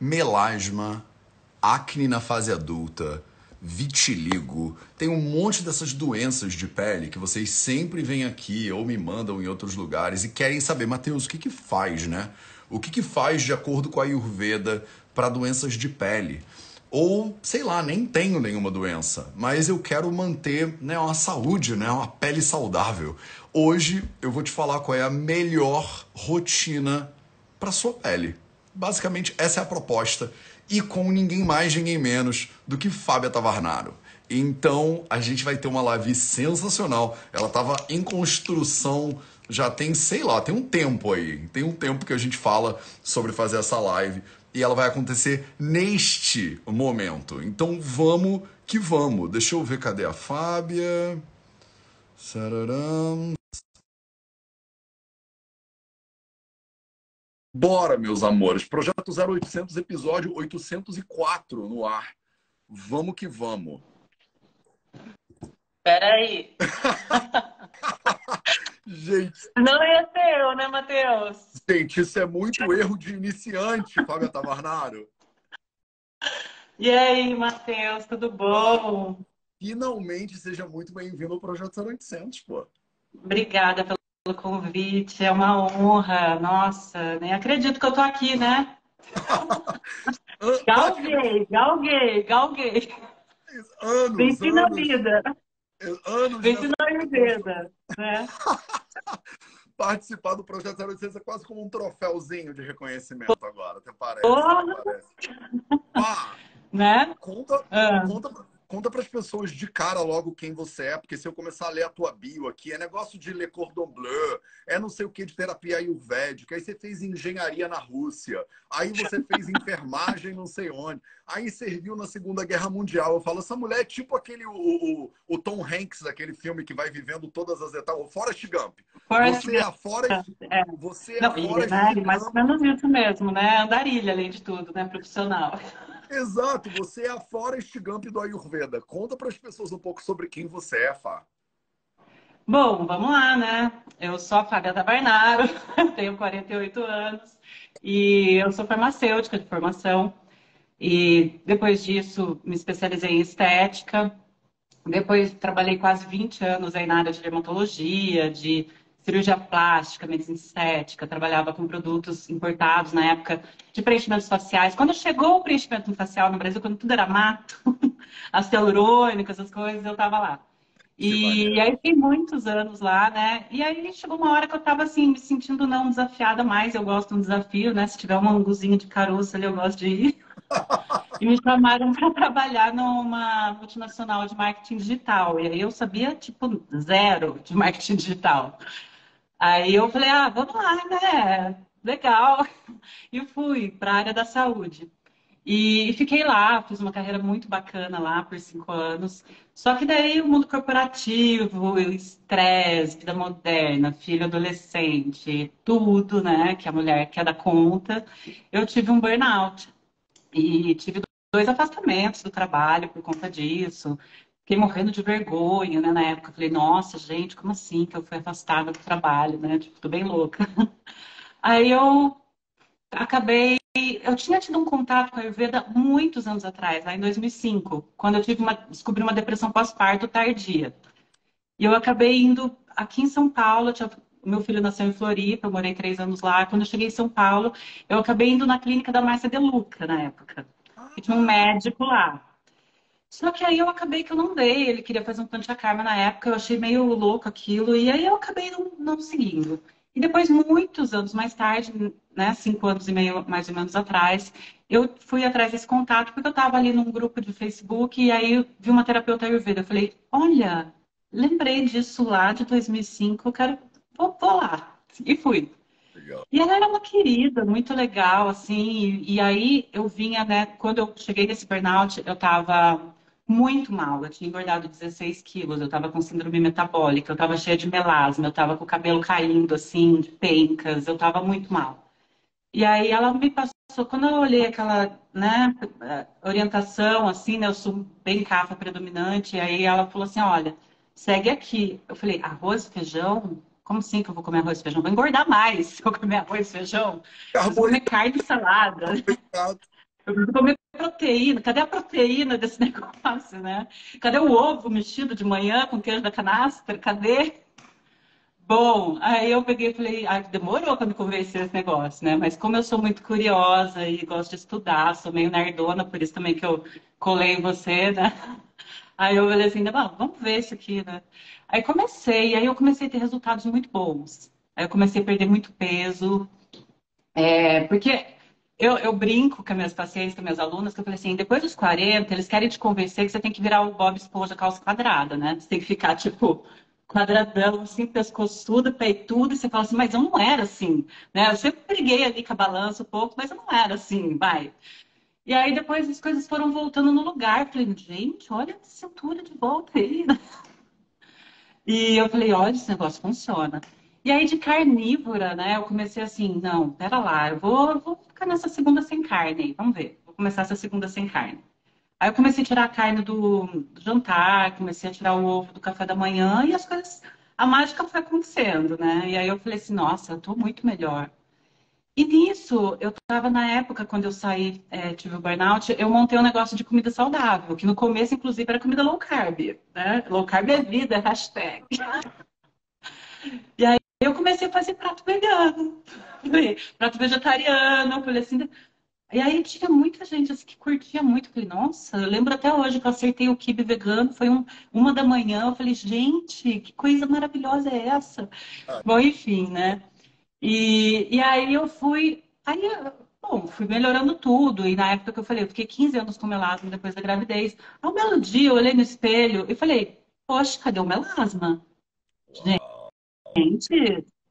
melasma, acne na fase adulta, vitiligo, tem um monte dessas doenças de pele que vocês sempre vêm aqui ou me mandam em outros lugares e querem saber, Matheus, o que que faz, né? O que que faz de acordo com a Ayurveda para doenças de pele? Ou, sei lá, nem tenho nenhuma doença, mas eu quero manter né, uma saúde, né, uma pele saudável. Hoje eu vou te falar qual é a melhor rotina para sua pele. Basicamente, essa é a proposta e com ninguém mais, ninguém menos do que Fábia Tavarnaro. Então, a gente vai ter uma live sensacional. Ela estava em construção já tem, sei lá, tem um tempo aí. Tem um tempo que a gente fala sobre fazer essa live e ela vai acontecer neste momento. Então, vamos que vamos. Deixa eu ver cadê a Fábia. Sararam. Bora, meus amores. Projeto 0800, episódio 804 no ar. Vamos que vamos. Peraí. Gente. Não ia ser eu, né, Matheus? Gente, isso é muito erro de iniciante, Fábio Tavarnaro. E aí, Matheus, tudo bom? Finalmente, seja muito bem-vindo ao Projeto 0800, pô. Obrigada pelo pelo convite. É uma honra. Nossa, nem acredito que eu tô aqui, né? galguei, galguei, galguei. Anos, Venci na vida. Anos Venci na vida, né? Participar do Projeto 0800 é quase como um troféuzinho de reconhecimento agora, até parece. Até parece. Né? Conta, ah. conta Conta para as pessoas de cara logo quem você é, porque se eu começar a ler a tua bio aqui, é negócio de Le Cordon Bleu, é não sei o que de terapia ayurvédica, aí você fez engenharia na Rússia, aí você fez enfermagem não sei onde, aí serviu na Segunda Guerra Mundial. Eu falo, essa mulher é tipo aquele, o, o, o Tom Hanks, aquele filme que vai vivendo todas as etapas, o Forrest Gump. Forrest você é a Forrest, é. Você é não, a Forrest Gump. Mais ou menos isso mesmo, né? Andarilha, além de tudo, né? Profissional. Exato, você é a Forrest Gump do Ayurveda. Conta para as pessoas um pouco sobre quem você é, Fá. Bom, vamos lá, né? Eu sou a Fábia Tabarnaro, tenho 48 anos e eu sou farmacêutica de formação. E depois disso me especializei em estética. Depois trabalhei quase 20 anos aí na área de dermatologia, de cirurgia plástica, medicina estética, trabalhava com produtos importados na época de preenchimentos faciais. Quando chegou o preenchimento facial no Brasil, quando tudo era mato, as hialurônicas, essas coisas, eu estava lá. E, e, aí fiquei muitos anos lá, né? E aí chegou uma hora que eu estava assim, me sentindo não desafiada mais. Eu gosto de um desafio, né? Se tiver um anguzinho de caroço ali, eu gosto de ir. e me chamaram para trabalhar numa multinacional de marketing digital. E aí eu sabia, tipo, zero de marketing digital. Aí eu falei, ah, vamos lá, né? Legal. E fui para a área da saúde. E fiquei lá, fiz uma carreira muito bacana lá por cinco anos. Só que daí o mundo corporativo, o estresse, vida moderna, filho adolescente, tudo, né, que a mulher quer dar conta, eu tive um burnout. E tive dois afastamentos do trabalho por conta disso. Fiquei morrendo de vergonha, né? Na época, falei, nossa, gente, como assim que eu fui afastada do trabalho, né? Tipo, tô bem louca. Aí eu acabei. Eu tinha tido um contato com a Ayurveda muitos anos atrás, lá em 2005, quando eu tive uma, descobri uma depressão pós-parto tardia. E eu acabei indo aqui em São Paulo, tinha, meu filho nasceu em Floripa, eu morei três anos lá. Quando eu cheguei em São Paulo, eu acabei indo na clínica da Márcia Deluca, na época. E tinha um médico lá. Só que aí eu acabei que eu não dei. Ele queria fazer um panchakarma na época, eu achei meio louco aquilo, e aí eu acabei não, não seguindo. E depois, muitos anos mais tarde, né, cinco anos e meio mais ou menos atrás, eu fui atrás desse contato porque eu estava ali num grupo de Facebook e aí vi uma terapeuta ayurveda. Eu falei, olha, lembrei disso lá de 2005, eu quero, vou, vou lá. E fui. Legal. E ela era uma querida, muito legal, assim. E, e, aí eu vinha, né? Quando eu cheguei nesse burnout, eu estava muito mal. Eu tinha engordado 16 quilos, eu estava com síndrome metabólica, eu estava cheia de melasma, eu estava com o cabelo caindo assim, de pencas, eu estava muito mal. E aí ela me passou, quando eu olhei aquela né, orientação, assim, né, eu sou bem cafa predominante, e aí ela falou assim, olha, segue aqui. Eu falei, arroz, feijão? Como assim que eu vou comer arroz e feijão? Vou engordar mais se eu comer arroz e feijão. Vou comer carne e salada. Eu comer proteína. Cadê a proteína desse negócio, né? Cadê o ovo mexido de manhã com queijo da canastra? Cadê? Bom, aí eu peguei e falei, ah, demorou para me convencer esse negócio, né? Mas como eu sou muito curiosa e gosto de estudar, sou meio nerdona, por isso também que eu colei em você, né? Aí eu falei assim, vamos ver isso aqui, né? Aí comecei, aí eu comecei a ter resultados muito bons. Aí eu comecei a perder muito peso, é, porque eu, eu, brinco com minhas pacientes, com minhas alunas, que eu falei assim, depois dos 40, eles querem te convencer que você tem que virar o Bob Esponja calça quadrada, né? Você tem que ficar, tipo, quadradão, assim, pescoçudo, peitudo, e você fala assim, mas eu não era assim, né? Eu sempre briguei ali com a balança um pouco, mas eu não era assim, vai. E aí depois as coisas foram voltando no lugar. Eu falei, gente, olha a cintura de volta aí. E eu falei, olha, esse negócio funciona. E aí de carnívora, né, eu comecei assim, não, pera lá, eu vou, eu vou ficar nessa segunda sem carne, vamos ver. Vou começar essa segunda sem carne. Aí eu comecei a tirar a carne do, do, jantar, comecei a tirar o ovo do café da manhã e as coisas, a mágica foi acontecendo, né? E aí eu falei assim, nossa, eu tô muito melhor. E nisso, eu estava na época, quando eu saí, é, tive o burnout, eu montei um negócio de comida saudável, que no começo, inclusive, era comida low carb, né? Low carb é vida, hashtag. E aí eu comecei a fazer prato vegano, prato vegetariano, falei assim, e aí tinha muita gente assim, que curtia muito. Eu falei, nossa, eu lembro até hoje que eu acertei o kibe vegano, foi um, uma da manhã. Eu falei, gente, que coisa maravilhosa é essa? Ah. Bom, enfim, né? E, e aí eu fui. Aí, bom, fui melhorando tudo. E na época que eu falei, eu fiquei 15 anos com melasma depois da gravidez. Ao belo dia, eu olhei no espelho e falei, poxa, cadê o melasma? Gente,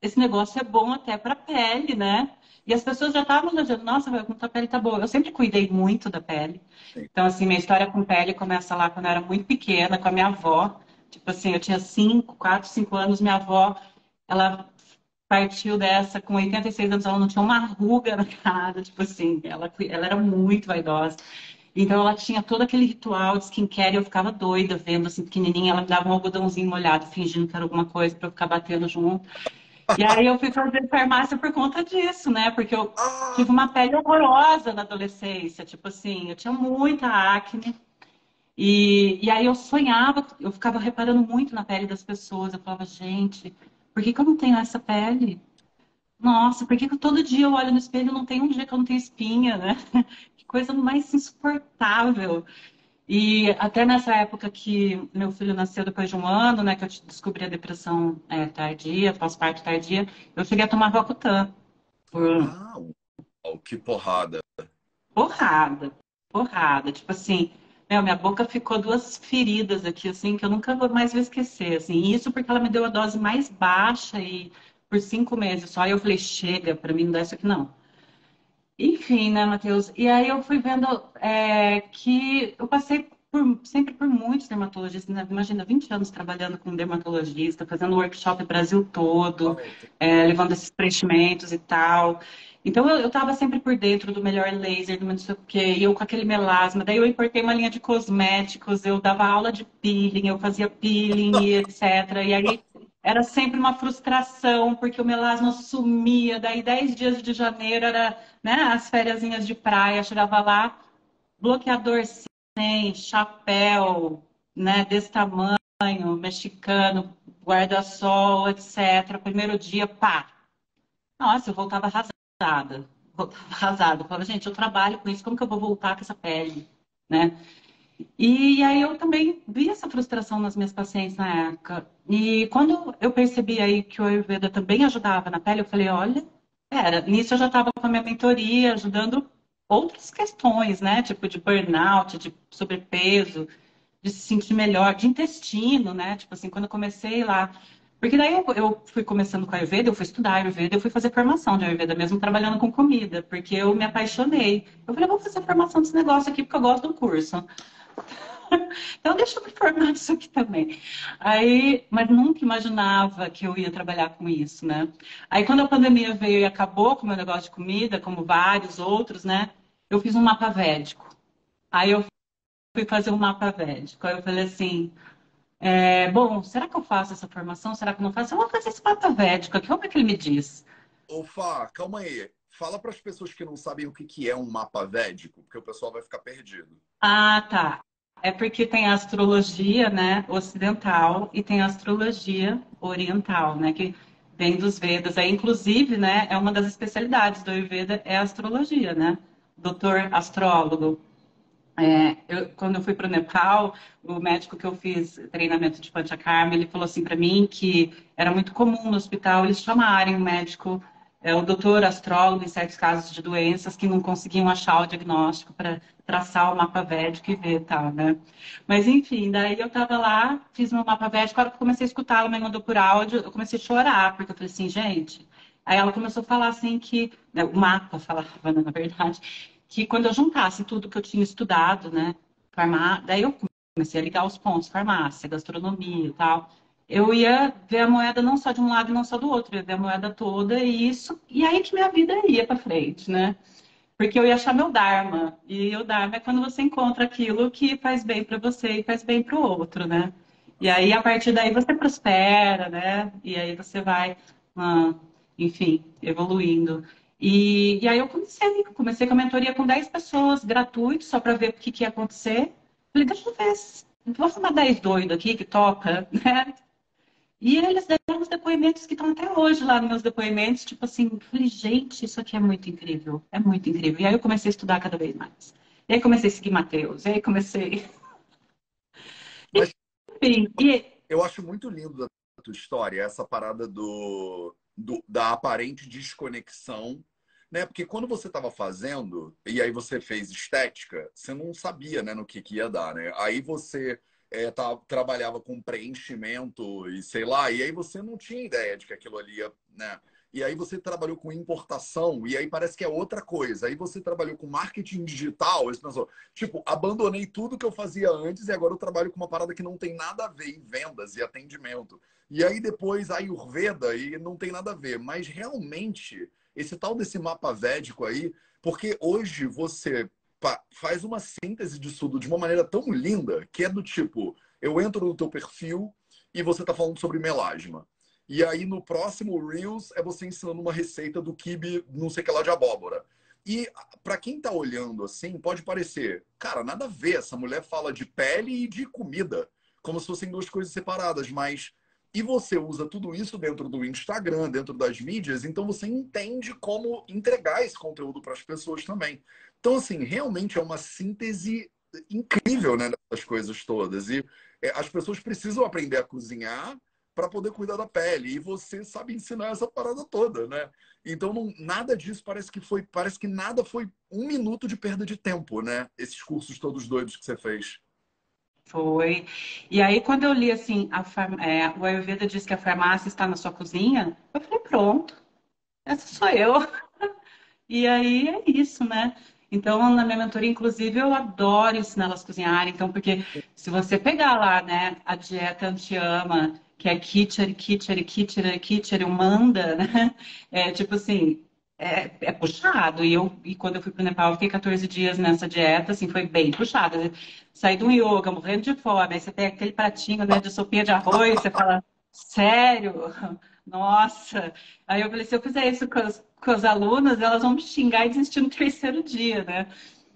esse negócio é bom até para pele, né? E as pessoas já estavam elogiando, nossa, como tua pele tá boa. Eu sempre cuidei muito da pele. Então, assim, minha história com pele começa lá quando eu era muito pequena, com a minha avó. Tipo assim, eu tinha 5, 4, 5 anos, minha avó, ela partiu dessa com 86 anos, ela não tinha uma ruga na cara, tipo assim, ela, ela era muito vaidosa. Então ela tinha todo aquele ritual de skincare e eu ficava doida vendo assim, pequenininha, ela me dava um algodãozinho molhado, fingindo que era alguma coisa para eu ficar batendo junto. E aí eu fui fazer farmácia por conta disso, né? Porque eu tive uma pele horrorosa na adolescência. Tipo assim, eu tinha muita acne. E, e aí eu sonhava, eu ficava reparando muito na pele das pessoas. Eu falava, gente, por que, que eu não tenho essa pele? Nossa, por que, que todo dia eu olho no espelho e não tem um dia que eu não tenho espinha, né? Coisa mais insuportável. E até nessa época que meu filho nasceu depois de um ano, né, que eu descobri a depressão é, tardia, pós-parto tardia, eu cheguei a tomar Rocutan. Por... Uau, que porrada! Porrada, porrada. Tipo assim, meu, minha boca ficou duas feridas aqui, assim, que eu nunca mais vou esquecer, assim. Isso porque ela me deu a dose mais baixa e por cinco meses só. Aí eu falei, chega, para mim não dá isso aqui não. Enfim, né, Matheus? E aí eu fui vendo é, que eu passei por, sempre por muitos dermatologistas, né? imagina, 20 anos trabalhando com dermatologista, fazendo workshop Brasil todo, é, levando esses preenchimentos e tal. Então eu estava sempre por dentro do melhor laser, do não sei o quê, e eu com aquele melasma. Daí eu importei uma linha de cosméticos, eu dava aula de peeling, eu fazia peeling e etc. E aí era sempre uma frustração, porque o melasma sumia. Daí, 10 dias de janeiro, era né, as férias de praia, chegava lá, bloqueador sem, chapéu, né, desse tamanho, mexicano, guarda-sol, etc. Primeiro dia, pá. Nossa, eu voltava arrasada. Voltava arrasada. Eu falava, gente, eu trabalho com isso, como que eu vou voltar com essa pele, né? E aí eu também vi essa frustração nas minhas pacientes na época. E quando eu percebi aí que o Ayurveda também ajudava na pele, eu falei, olha, era, nisso eu já estava com a minha mentoria, ajudando outras questões, né? Tipo de burnout, de sobrepeso, de se sentir melhor, de intestino, né? Tipo assim, quando eu comecei lá. Porque daí eu, eu fui começando com a Ayurveda, eu fui estudar Ayurveda, eu fui fazer formação de Ayurveda mesmo, trabalhando com comida, porque eu me apaixonei. Eu falei, vou fazer formação desse negócio aqui, porque eu gosto do curso. Então, deixa eu me formar nisso aqui também. Aí, mas nunca imaginava que eu ia trabalhar com isso, né? Aí, quando a pandemia veio e acabou com o meu negócio de comida, como vários outros, né? Eu fiz um mapa védico. Aí, eu fui fazer um mapa védico. Aí, eu falei assim: é, bom, será que eu faço essa formação? Será que eu não faço? Eu vou fazer esse mapa védico aqui. Como é que ele me diz? Ô, Fá, calma aí. fala para as pessoas que não sabem o que é um mapa védico, porque o pessoal vai ficar perdido. Ah, tá. É porque tem a astrologia, né, ocidental e tem a astrologia oriental, né, que vem dos Vedas. Aí, inclusive, né, é uma das especialidades do Ayurveda é a astrologia, né? Doutor astrólogo. É, eu, quando eu fui para o Nepal, o médico que eu fiz treinamento de Panchakarma, ele falou assim para mim que era muito comum no hospital eles chamarem o médico é, o doutor astrólogo em certos casos de doenças que não conseguiam achar o diagnóstico para traçar o mapa védico e ver tal, né? Mas enfim, daí eu estava lá, fiz meu mapa védico, que eu comecei a escutar, ela me mandou por áudio, eu comecei a chorar, porque eu falei assim, gente. Aí ela começou a falar assim que, né, o mapa falava, né, na verdade, que quando eu juntasse tudo que eu tinha estudado, né, farmá... daí eu comecei a ligar os pontos, farmácia, gastronomia e tal eu ia ver a moeda não só de um lado e não só do outro, eu ia ver a moeda toda e isso, e aí que minha vida ia para frente, né? Porque eu ia achar meu Dharma, e o Dharma é quando você encontra aquilo que faz bem para você e faz bem para o outro, né? E aí, a partir daí, você prospera, né? E aí você vai, ah, enfim, evoluindo. E, e aí eu comecei, comecei com a mentoria com 10 pessoas, gratuito, só para ver o que, que ia acontecer. Falei, deixa eu ver, vou chamar 10 doidos aqui que toca, né? E eles deram os depoimentos que estão até hoje lá nos meus depoimentos, tipo assim, falei, gente, isso aqui é muito incrível, é muito incrível. E aí eu comecei a estudar cada vez mais. E aí comecei a seguir Mateus, e aí comecei. Mas, Enfim, e... eu acho muito lindo da tua história, essa parada do, do da aparente desconexão né? Porque quando você estava fazendo e aí você fez estética, você não sabia, né, no que, que ia dar, né? Aí você é, tá, trabalhava com preenchimento e sei lá, e aí você não tinha ideia de que aquilo ali ia, né? E aí você trabalhou com importação, e aí parece que é outra coisa. Aí você trabalhou com marketing digital, você pensou, tipo, abandonei tudo que eu fazia antes e agora eu trabalho com uma parada que não tem nada a ver em vendas e atendimento. E aí depois a Ayurveda e não tem nada a ver. Mas realmente, esse tal desse mapa védico aí, porque hoje você faz uma síntese disso tudo de uma maneira tão linda que é do tipo, eu entro no teu perfil e você está falando sobre melasma. E aí no próximo Reels é você ensinando uma receita do kibe, não sei que lá de abóbora. E para quem está olhando assim, pode parecer, cara, nada a ver, essa mulher fala de pele e de comida, como se fossem duas coisas separadas, mas e você usa tudo isso dentro do Instagram, dentro das mídias, então você entende como entregar esse conteúdo para as pessoas também. Então, assim, realmente é uma síntese incrível né, das coisas todas. E é, as pessoas precisam aprender a cozinhar para poder cuidar da pele. E você sabe ensinar essa parada toda, né? Então, não, nada disso parece que foi. Parece que nada foi um minuto de perda de tempo, né? Esses cursos todos doidos que você fez. Foi. E aí, quando eu li assim, a é, o Ayurveda diz que a farmácia está na sua cozinha, eu falei, pronto, essa sou eu. E aí é isso, né? Então, na minha mentoria, inclusive, eu adoro ensinar elas a cozinhar. Então, porque se você pegar lá, né, a dieta anti-ama, que é kitchen, kitchen, kitchen, kitchen, manda, né? É tipo assim, é, é, puxado. E eu, e quando eu fui para o Nepal, eu fiquei 14 dias nessa dieta, assim, foi bem puxado. Saí de um yoga, morrendo de fome, aí você tem aquele pratinho né, de sopinha de arroz, você fala, sério? Nossa! Aí eu falei, se eu fizer isso com as, alunas, elas vão me xingar e desistir no terceiro dia, né?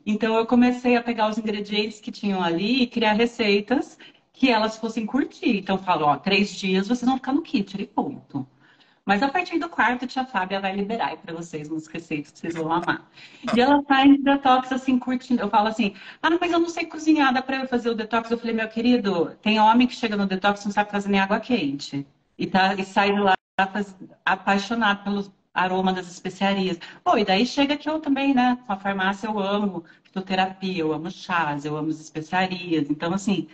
Então eu comecei a pegar os ingredientes que tinham ali e criar receitas que elas fossem curtir. Então eu falo, ó, três dias vocês vão ficar no kit, e ponto. Mas a partir do quarto, tia Fábia vai liberar para vocês umas receitas que vocês vão amar. E ela faz detox assim, curtindo. Eu falo assim, ah, mas eu não sei cozinhar, dá para eu fazer o detox? Eu falei, meu querido, tem homem que chega no detox e não sabe fazer nem água quente. E, tá, e sai lá apaixonado pelos aroma das especiarias. Pô, e daí chega que eu também, né? Com a farmácia eu amo fitoterapia, eu amo chás, eu amo as especiarias. Então, assim,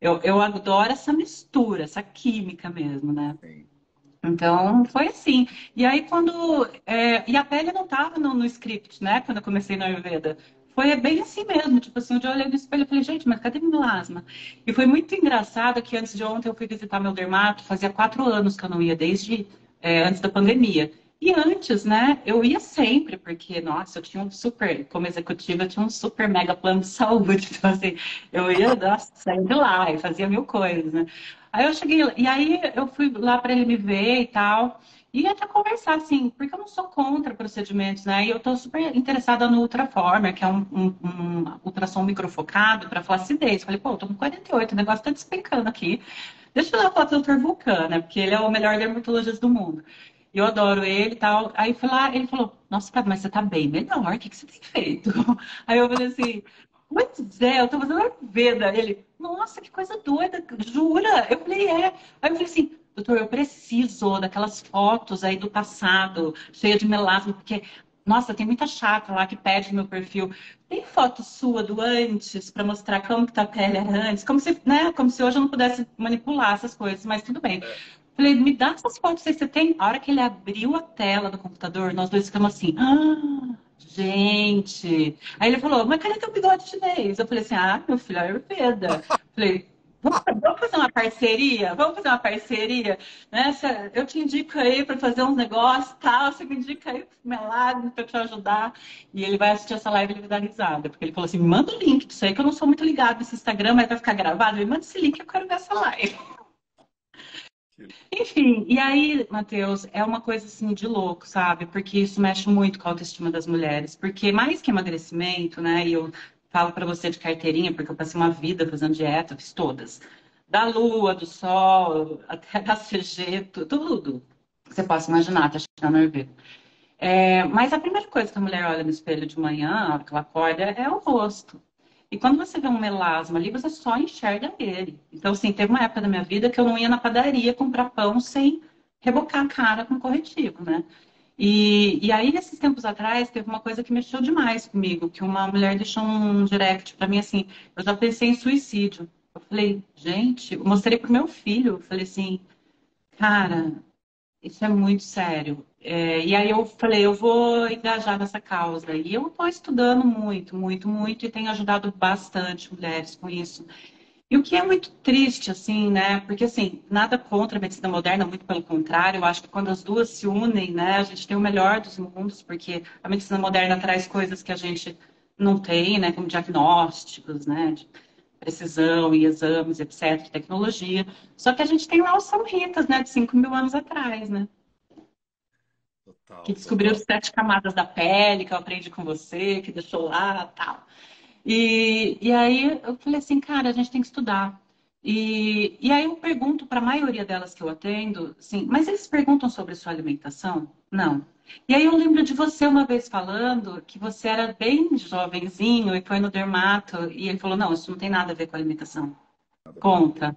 eu, eu adoro essa mistura, essa química mesmo, né? Sim. Então, foi assim. E aí, quando. É, e a pele não estava no, no, script, né? Quando eu comecei na Ayurveda. Foi bem assim mesmo. Tipo assim, eu olhei no espelho e falei, gente, mas cadê meu asma? E foi muito engraçado que antes de ontem eu fui visitar meu dermato. Fazia quatro anos que eu não ia, desde é, antes da pandemia. E antes, né, eu ia sempre, porque, nossa, eu tinha um super, como executiva, eu tinha um super mega plano de saúde. Então, assim, eu ia, nossa, sair de lá e fazia mil coisas, né? Aí eu cheguei, e aí eu fui lá para ele me ver e tal. E até conversar, assim, porque eu não sou contra procedimentos, né? E eu tô super interessada no Ultraformer, que é um, um, um ultrassom microfocado para flacidez. Falei, pô, eu tô com 48, o negócio tá despecando aqui. Deixa eu dar foto do Dr. Vulcan, né? Porque ele é o melhor dermatologista do mundo. Eu adoro ele e tal. Aí foi lá, ele falou, nossa, mas você tá bem melhor, o que, que você tem feito? Aí eu falei assim, Pois é, eu tô fazendo Ayurveda. Ele, nossa, que coisa doida, jura? Eu falei, é. Aí eu falei assim, doutor, eu preciso daquelas fotos aí do passado, cheia de melasma, porque, nossa, tem muita chata lá que pede meu perfil. Tem foto sua do antes para mostrar como que tá a pele antes, como se, né, como se hoje eu não pudesse manipular essas coisas, mas tudo bem. Falei, me dá essas fotos aí, você tem? A hora que ele abriu a tela do computador, nós dois ficamos assim, ah, gente. Aí ele falou, mas cadê teu bigode chinês? Eu falei assim, ah, meu filho, é Ayurveda. Falei, Vamos fazer uma parceria? Vamos fazer uma parceria? Né? Eu te indico aí para fazer uns negócios tal, você me indica aí para milagre para te ajudar. E ele vai assistir essa live e ele vai dar risada, porque ele falou assim: me manda o link disso aí, que eu não sou muito ligado nesse Instagram, mas vai ficar gravado. Me manda esse link, eu quero ver essa live. Enfim, e aí, Matheus, é uma coisa assim de louco, sabe? Porque isso mexe muito com a autoestima das mulheres. Porque mais que emagrecimento, né? E eu falo para você de carteirinha, porque eu passei uma vida fazendo dieta, fiz todas. Da lua, do sol, até da CG, tudo. Você possa imaginar, tá chegando a ver. É, mas a primeira coisa que a mulher olha no espelho de manhã, que ela acorda, é o rosto. E quando você vê um melasma ali, você só enxerga ele. Então, assim, teve uma época da minha vida que eu não ia na padaria comprar pão sem rebocar a cara com corretivo, né? E, e aí, nesses tempos atrás, teve uma coisa que mexeu demais comigo, que uma mulher deixou um direct para mim assim, eu já pensei em suicídio. Eu falei, gente, eu mostrei pro meu filho, eu falei assim, cara, isso é muito sério. É, e aí eu falei, eu vou engajar nessa causa. E eu estou estudando muito, muito, muito, e tenho ajudado bastante mulheres com isso. E o que é muito triste, assim, né? Porque, assim, nada contra a medicina moderna, muito pelo contrário. Eu acho que quando as duas se unem, né, a gente tem o melhor dos mundos, porque a medicina moderna traz coisas que a gente não tem, né? Como diagnósticos, né? De precisão e exames, etc., tecnologia. Só que a gente tem lá os São Ritas, né? De 5 mil anos atrás, né? Que descobriu total. sete camadas da pele, que eu aprendi com você, que deixou lá tal. E, e aí eu falei assim, cara, a gente tem que estudar. E, e aí eu pergunto para a maioria delas que eu atendo, assim, mas eles perguntam sobre sua alimentação? Não. E aí eu lembro de você uma vez falando que você era bem jovenzinho e foi no dermato e ele falou, não, isso não tem nada a ver com alimentação. Conta.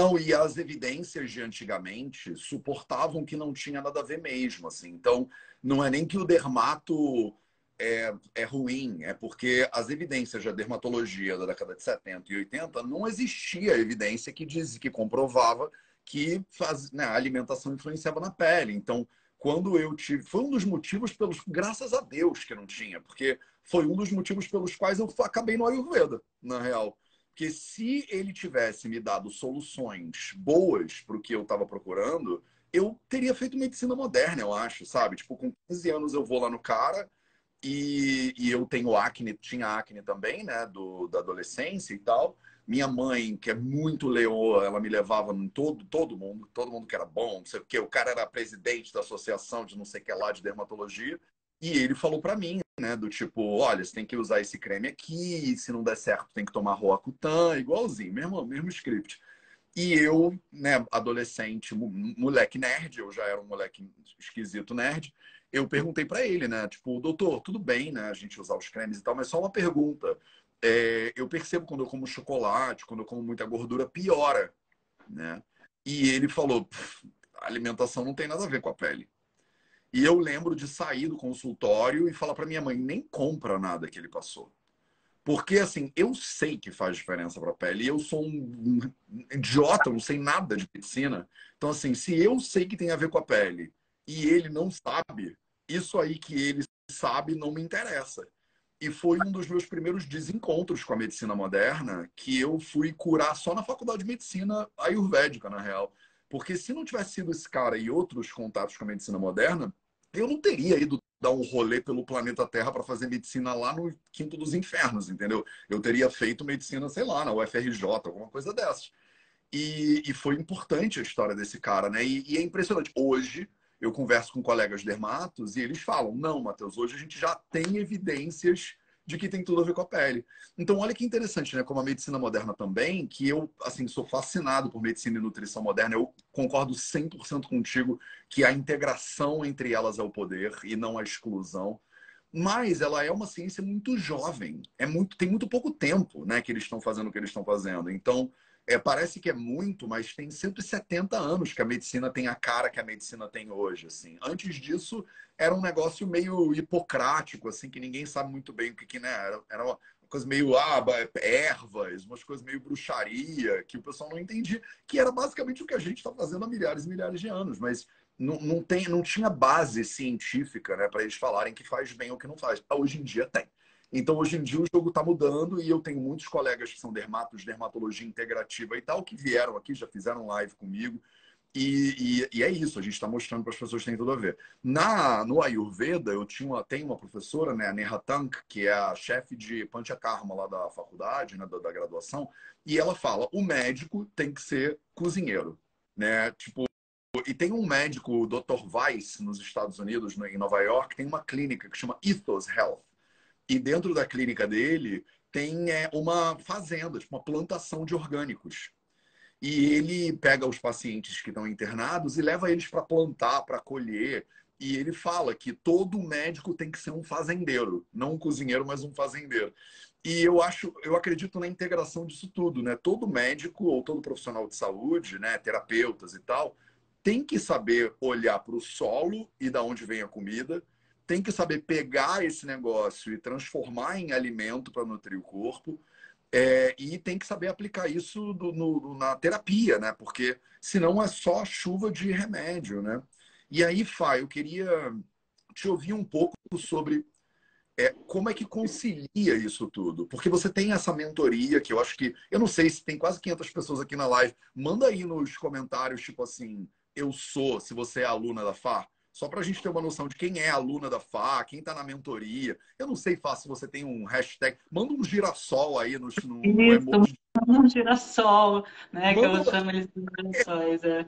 Não, e as evidências de antigamente suportavam que não tinha nada a ver mesmo, assim. Então, não é nem que o dermato é, é ruim, é porque as evidências da dermatologia da década de 70 e 80 não existia evidência que diz que comprovava que faz, né, a alimentação influenciava na pele. Então, quando eu tive. Foi um dos motivos pelos. Graças a Deus que não tinha, porque foi um dos motivos pelos quais eu acabei no Ayurveda, na real. Porque se ele tivesse me dado soluções boas para o que eu estava procurando, eu teria feito medicina moderna, eu acho, sabe? Tipo, com 15 anos eu vou lá no cara, e, e eu tenho acne, tinha acne também, né, do, da adolescência e tal. Minha mãe, que é muito leoa, ela me levava em todo, todo mundo, todo mundo que era bom, não sei o quê. O cara era presidente da associação de não sei o que lá de dermatologia. E ele falou para mim, né, do tipo, olha, você tem que usar esse creme aqui, se não der certo tem que tomar Roacutan, igualzinho, mesmo, mesmo script. E eu, né, adolescente, moleque nerd, eu já era um moleque esquisito nerd, eu perguntei para ele, né? Tipo, doutor, tudo bem, né? A gente usar os cremes e tal, mas só uma pergunta. É, eu percebo quando eu como chocolate, quando eu como muita gordura, piora, né? E ele falou, a alimentação não tem nada a ver com a pele. E eu lembro de sair do consultório e falar para minha mãe, nem compra nada que ele passou. Porque, assim, eu sei que faz diferença para a pele. E eu sou um idiota, não sei nada de medicina. Então, assim, se eu sei que tem a ver com a pele e ele não sabe, isso aí que ele sabe não me interessa. E foi um dos meus primeiros desencontros com a medicina moderna que eu fui curar só na faculdade de medicina ayurvédica, na real. Porque se não tivesse sido esse cara e outros contatos com a medicina moderna, eu não teria ido dar um rolê pelo planeta Terra para fazer medicina lá no quinto dos infernos, entendeu? Eu teria feito medicina, sei lá, na UFRJ, alguma coisa dessas. E, e, foi importante a história desse cara, né? E, e, é impressionante. Hoje, eu converso com colegas dermatos e eles falam: não, Matheus, hoje a gente já tem evidências de que tem tudo a ver com a pele. Então, olha que interessante, né? Como a medicina moderna também, que eu, assim, sou fascinado por medicina e nutrição moderna. Eu concordo 100% contigo que a integração entre elas é o poder e não a exclusão. Mas ela é uma ciência muito jovem. É muito, tem muito pouco tempo, né, que eles estão fazendo o que eles estão fazendo. Então, é, parece que é muito, mas tem 170 anos que a medicina tem a cara que a medicina tem hoje. Assim. Antes disso, era um negócio meio hipocrático, assim, que ninguém sabe muito bem o que, que né? Era, era uma coisa meio ah, ervas, umas coisas meio bruxaria, que o pessoal não entendia, que era basicamente o que a gente está fazendo há milhares e milhares de anos. Mas não, não, tem, não tinha base científica né, para eles falarem que faz bem ou que não faz. Hoje em dia tem. Então, hoje em dia, o jogo está mudando e eu tenho muitos colegas que são dermatos, dermatologia integrativa e tal, que vieram aqui, já fizeram live comigo. E, e, e é isso, a gente está mostrando para as pessoas que tem tudo a ver. Na, no Ayurveda, eu tinha uma, tenho uma professora, né, a Neha Tank, que é a chefe de Panchakarma lá da faculdade, né, da, da graduação, e ela fala: o médico tem que ser cozinheiro. Né? Tipo, e tem um médico, o Dr. Weiss, nos Estados Unidos, em Nova York, tem uma clínica que chama Ethos Health e dentro da clínica dele tem é, uma fazenda, tipo, uma plantação de orgânicos. E ele pega os pacientes que estão internados e leva eles para plantar, para colher. E ele fala que todo médico tem que ser um fazendeiro, não um cozinheiro, mas um fazendeiro. E eu acho, eu acredito na integração disso tudo, né? Todo médico ou todo profissional de saúde, né, terapeutas e tal, tem que saber olhar para o solo e da onde vem a comida, tem que saber pegar esse negócio e transformar em alimento para nutrir o corpo. É, e tem que saber aplicar isso do, no, na terapia, né? Porque senão é só chuva de remédio, né? E aí, Fá, eu queria te ouvir um pouco sobre é, como é que concilia isso tudo. Porque você tem essa mentoria que eu acho que... Eu não sei se tem quase 500 pessoas aqui na live. Manda aí nos comentários, tipo assim, eu sou, se você é aluna da FA só para a gente ter uma noção de quem é aluna da FA, quem está na mentoria. Eu não sei, Fá, se você tem um hashtag. Manda um girassol aí no, no, Isso, manda um girassol, né? Manda... Que eu chamo eles de girassóis. É.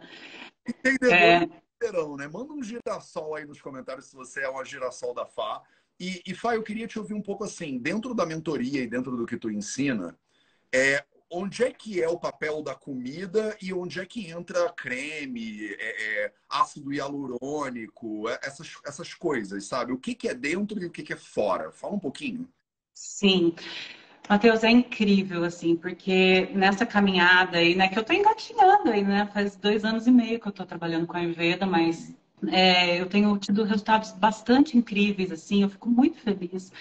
Entendedor é. verão, né? Manda um girassol aí nos comentários se você é uma girassol da FA. E, e Fá, eu queria te ouvir um pouco assim, dentro da mentoria e dentro do que tu ensina, é, onde é que é o papel da comida e onde é que entra creme, é, é, ácido hialurônico, é, essas, essas coisas, sabe? O que, que é dentro e o que, que é fora? Fala um pouquinho. Sim. Matheus, é incrível, assim, porque nessa caminhada aí, né, que eu tô engatinhando aí, né, faz dois anos e meio que eu tô trabalhando com a Ayurveda, mas é, eu tenho tido resultados bastante incríveis, assim, eu fico muito feliz,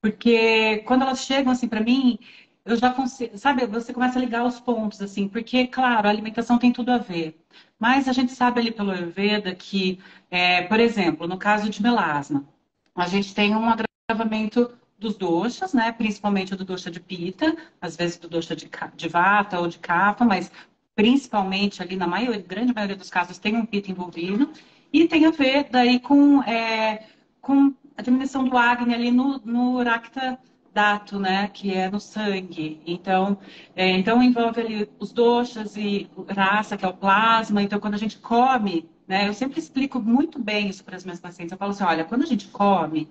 porque quando elas chegam, assim, para mim, eu já consigo, sabe, você começa a ligar os pontos, assim, porque, claro, a alimentação tem tudo a ver. Mas a gente sabe ali pelo Ayurveda que, é, por exemplo, no caso de melasma, a gente tem um agravamento dos doxas, né? Principalmente do doxa de pita, às vezes do doxa de, de vata ou de kapha, mas principalmente ali na maioria, grande maioria dos casos tem um pita envolvido. E tem a ver daí com, é, com a diminuição do acne ali no, no dato, né, que é no sangue. Então, é, então envolve ali os doxas e raça, que é o plasma. Então, quando a gente come, né, eu sempre explico muito bem isso para as minhas pacientes. Eu falo assim, olha, quando a gente come,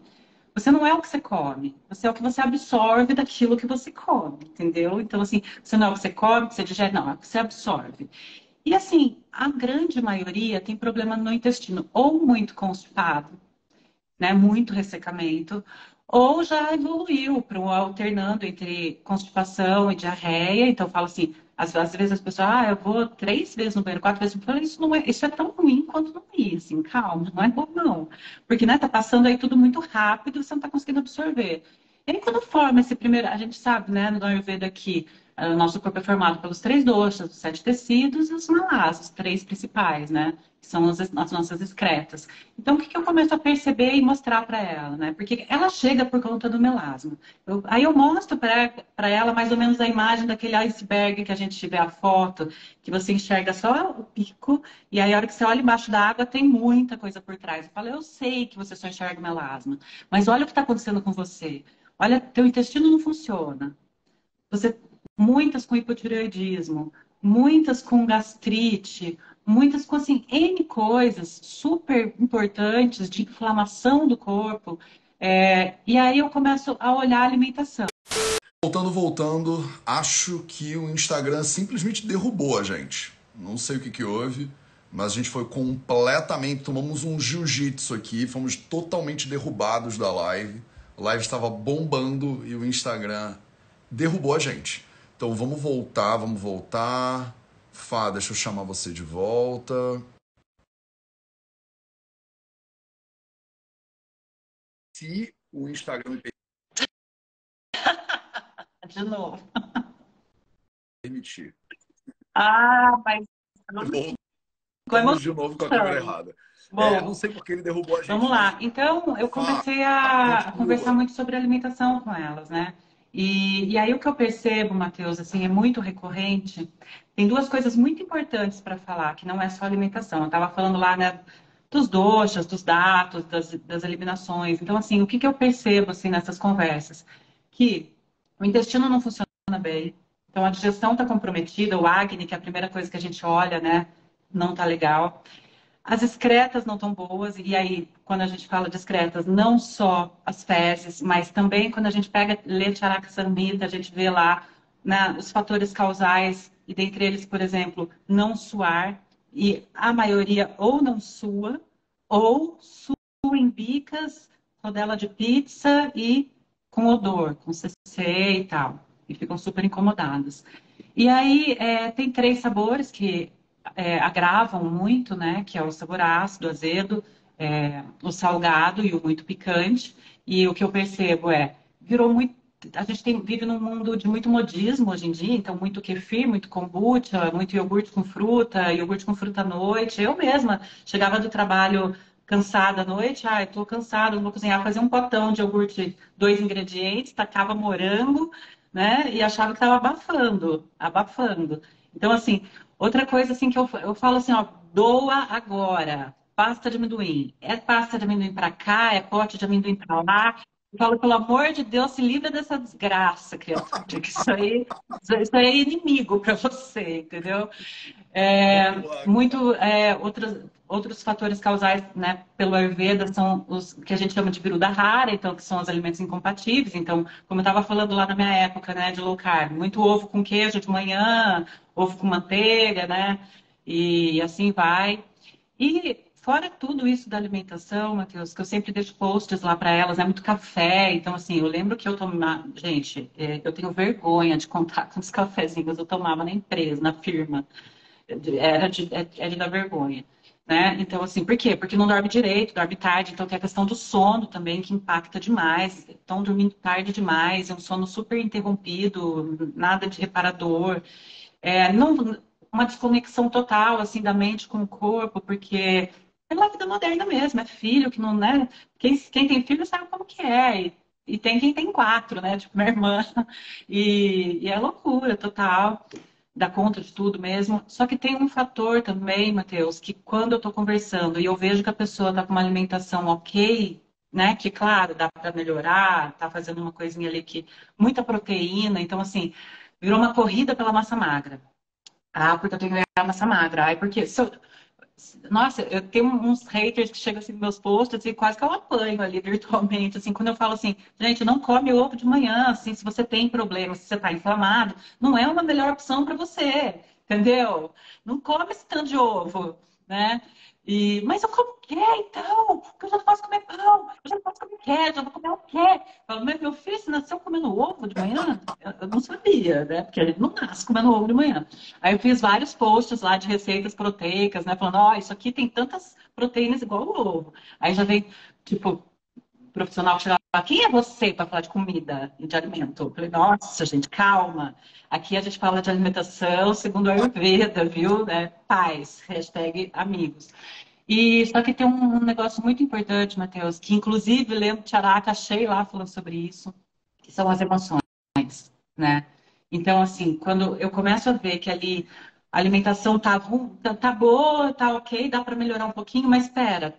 você não é o que você come, você é o que você absorve daquilo que você come, entendeu? Então, assim, você não é o que você come, que você digere, não, é o que você absorve. E assim, a grande maioria tem problema no intestino, ou muito constipado, né, muito ressecamento, ou já evoluiu para um alternando entre constipação e diarreia. Então, falo assim, às, às, vezes as pessoas, ah, eu vou três vezes no banheiro, quatro vezes no banheiro, isso, não é, isso é tão ruim quanto não ir, assim, calma, não é bom não. Porque, né, tá passando aí tudo muito rápido você não tá conseguindo absorver. E aí, quando forma esse primeiro, a gente sabe, né, no Ayurveda aqui, o nosso corpo é formado pelos três doxas, os sete tecidos e os malas, os três principais, né? Que são as, as nossas excretas. Então, o que, que, eu começo a perceber e mostrar para ela, né? Porque ela chega por conta do melasma. Eu, aí eu mostro para ela mais ou menos a imagem daquele iceberg que a gente tiver a foto, que você enxerga só o pico, e aí a hora que você olha embaixo da água tem muita coisa por trás. Eu falo, eu sei que você só enxerga o melasma, mas olha o que está acontecendo com você. Olha, teu intestino não funciona. Você muitas com hipotireoidismo, muitas com gastrite, muitas com assim, N coisas super importantes de inflamação do corpo. É, e aí eu começo a olhar a alimentação. Voltando, voltando, acho que o Instagram simplesmente derrubou a gente. Não sei o que, que houve, mas a gente foi completamente. Tomamos um jiu-jitsu aqui, fomos totalmente derrubados da live. A live estava bombando e o Instagram derrubou a gente. Então vamos voltar, vamos voltar. Fá, deixa eu chamar você de volta. Se o Instagram me De novo. permitir. Ah, mas. Vamos de novo com a câmera errada. Bom, é, não sei porque ele derrubou a gente. Vamos lá. Então, eu comecei a conversar muito sobre alimentação com elas, né? E, e aí o que eu percebo, Matheus, assim, é muito recorrente. Tem duas coisas muito importantes para falar, que não é só alimentação. Eu estava falando lá, né, dos doxas, dos dados, das, das eliminações. Então, assim, o que, que eu percebo, assim, nessas conversas? Que o intestino não funciona bem, então a digestão está comprometida, o acne, que é a primeira coisa que a gente olha, né, não está legal. As excretas não estão boas, e aí, quando a gente fala de excretas, não só as fezes, mas também quando a gente pega leite araxamida, a gente vê lá né, os fatores causais, e dentre eles, por exemplo, não suar, e a maioria ou não sua, ou sua em bicas, rodela de pizza e com odor, com CC e tal, e ficam super incomodadas. E aí, é, tem três sabores que é, agravam muito, né? Que é o sabor ácido, azedo, é, o salgado e o muito picante. E o que eu percebo é, virou muito. A gente tem, vive num mundo de muito modismo hoje em dia, então muito kefir, muito kombucha, muito iogurte com fruta, iogurte com fruta à noite. Eu mesma chegava do trabalho cansada à noite, ah, estou cansada, não vou cozinhar, fazer um potão de iogurte, dois ingredientes, tacava morango, né? E achava que estava abafando, abafando. Então, assim, Outra coisa assim que eu, eu falo assim, ó, doa agora. Pasta de amendoim. É pasta de amendoim para cá, é pote de amendoim para lá. Eu falo, pelo amor de Deus, se livra dessa desgraça, criatura. Que isso aí, isso aí é inimigo para você, entendeu? É, muito, é, outros, outros fatores causais, né, pelo Ayurveda são os que a gente chama de viruda rara, então, que são os alimentos incompatíveis. Então, como eu estava falando lá na minha época, né, de low carb, muito ovo com queijo de manhã, ovo com manteiga, né? E assim vai. E fora tudo isso da alimentação, Matheus, que eu sempre deixo posts lá para elas, é muito café. Então, assim, eu lembro que eu tomava. Gente, é, eu tenho vergonha de contar quantos cafezinhos eu tomava na empresa, na firma. Era de, é, é de dar vergonha. Né? Então, assim, por quê? Porque não dorme direito, dorme tarde, então tem a questão do sono também, que impacta demais. Estão dormindo tarde demais, é um sono super interrompido, nada de reparador é, não, uma desconexão total assim da mente com o corpo, porque é uma vida moderna mesmo, é filho que não, né? Quem, quem tem filho sabe como que é. E, e tem quem tem quatro, né? Tipo, minha irmã. E, e é loucura total, dá conta de tudo mesmo. Só que tem um fator também, Matheus, que quando eu tô conversando e eu vejo que a pessoa tá com uma alimentação ok, né? Que, claro, dá para melhorar, tá fazendo uma coisinha ali que. Muita proteína, então, assim, virou uma corrida pela massa magra. Ah, porque eu tenho que ganhar massa magra. Ai, porque se eu... Nossa, eu tenho uns haters que chegam assim nos meus posts e quase que eu apanho ali virtualmente, assim, quando eu falo assim, gente, não come ovo de manhã, assim, se você tem problema, se você está inflamado, não é uma melhor opção para você, entendeu? Não come esse tanto de ovo, né? E, mas eu como quê, então? Porque eu já não posso comer pão, eu já não posso comer queijo, eu vou comer o quê? Falo, mas meu filho, você nasceu comendo ovo de manhã? Eu não sabia, né? Porque gente não nasce comendo ovo de manhã. Aí eu fiz vários posts lá de receitas proteicas, né? Falando, ó, oh, isso aqui tem tantas proteínas igual o ovo. Aí já vem, tipo, profissional chegava, quem é você para falar de comida e de alimento? Eu falei, nossa, gente, calma. Aqui a gente fala de alimentação segundo a Ayurveda, viu? É, paz, hashtag amigos. E só que tem um negócio muito importante, Matheus, que inclusive lembro Tiaraca, achei lá falando sobre isso, que são as emoções, né? Então, assim, quando eu começo a ver que ali a alimentação tá, tá boa, tá ok, dá para melhorar um pouquinho, mas espera,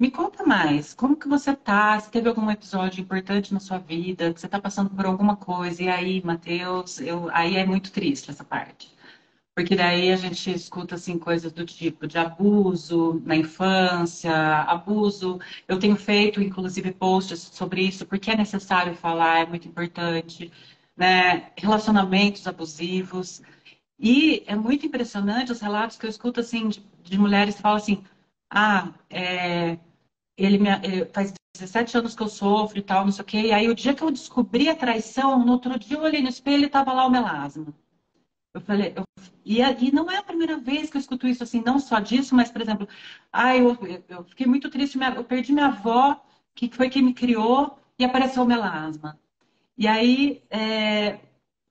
me conta mais, como que você tá? Se teve algum episódio importante na sua vida, que você tá passando por alguma coisa, e aí, Matheus, eu... aí é muito triste essa parte. porque daí a gente escuta assim coisas do tipo de abuso na infância, abuso. Eu tenho feito inclusive posts sobre isso porque é necessário falar, é muito importante, né? Relacionamentos abusivos. E é muito impressionante os relatos que eu escuto assim de, de mulheres que falam assim: "Ah, é, ele, me, ele faz 17 anos que eu sofro e tal, não sei o quê. E aí, o dia que eu descobri a traição, no outro dia eu olhei no espelho e tava lá o melasma. Eu falei, eu, e, e não é a primeira vez que eu escuto isso, assim, não só disso, mas, por exemplo, ah, eu, eu fiquei muito triste, eu perdi minha avó, que foi quem me criou, e apareceu o melasma. E aí, é,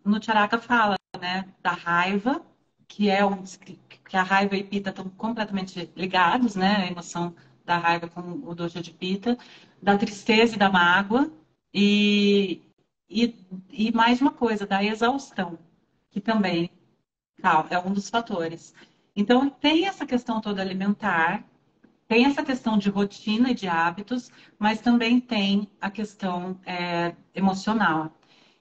no Tcharaka fala, né, da raiva, que é um, que a raiva e pita estão completamente ligados, né, a emoção da raiva com o dojo de pita, da tristeza e da mágoa, e, e, e mais uma coisa, da exaustão que também é um dos fatores. Então, tem essa questão toda alimentar, tem essa questão de rotina e de hábitos, mas também tem a questão é, emocional.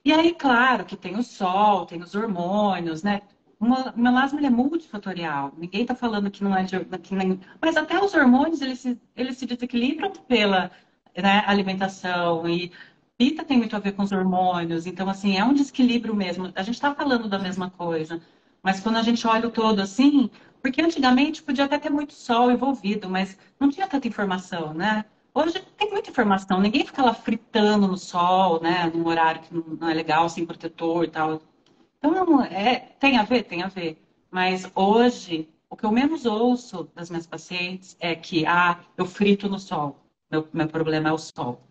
E aí, claro, que tem o sol, tem os hormônios, né? O melasma é multifatorial. Ninguém está falando que não é de, que nem, mas até os hormônios eles se, eles se desequilibram pela né, alimentação e Pita tem muito a ver com os hormônios, então, assim, é um desequilíbrio mesmo. A gente está falando da mesma coisa, mas quando a gente olha o todo assim, porque antigamente podia até ter muito sol envolvido, mas não tinha tanta informação, né? Hoje tem muita informação, ninguém fica lá fritando no sol, né? Num horário que não é legal, sem protetor e tal. Então, é, tem a ver? Tem a ver. Mas hoje, o que eu menos ouço das minhas pacientes é que, ah, eu frito no sol. Meu, meu problema é o sol.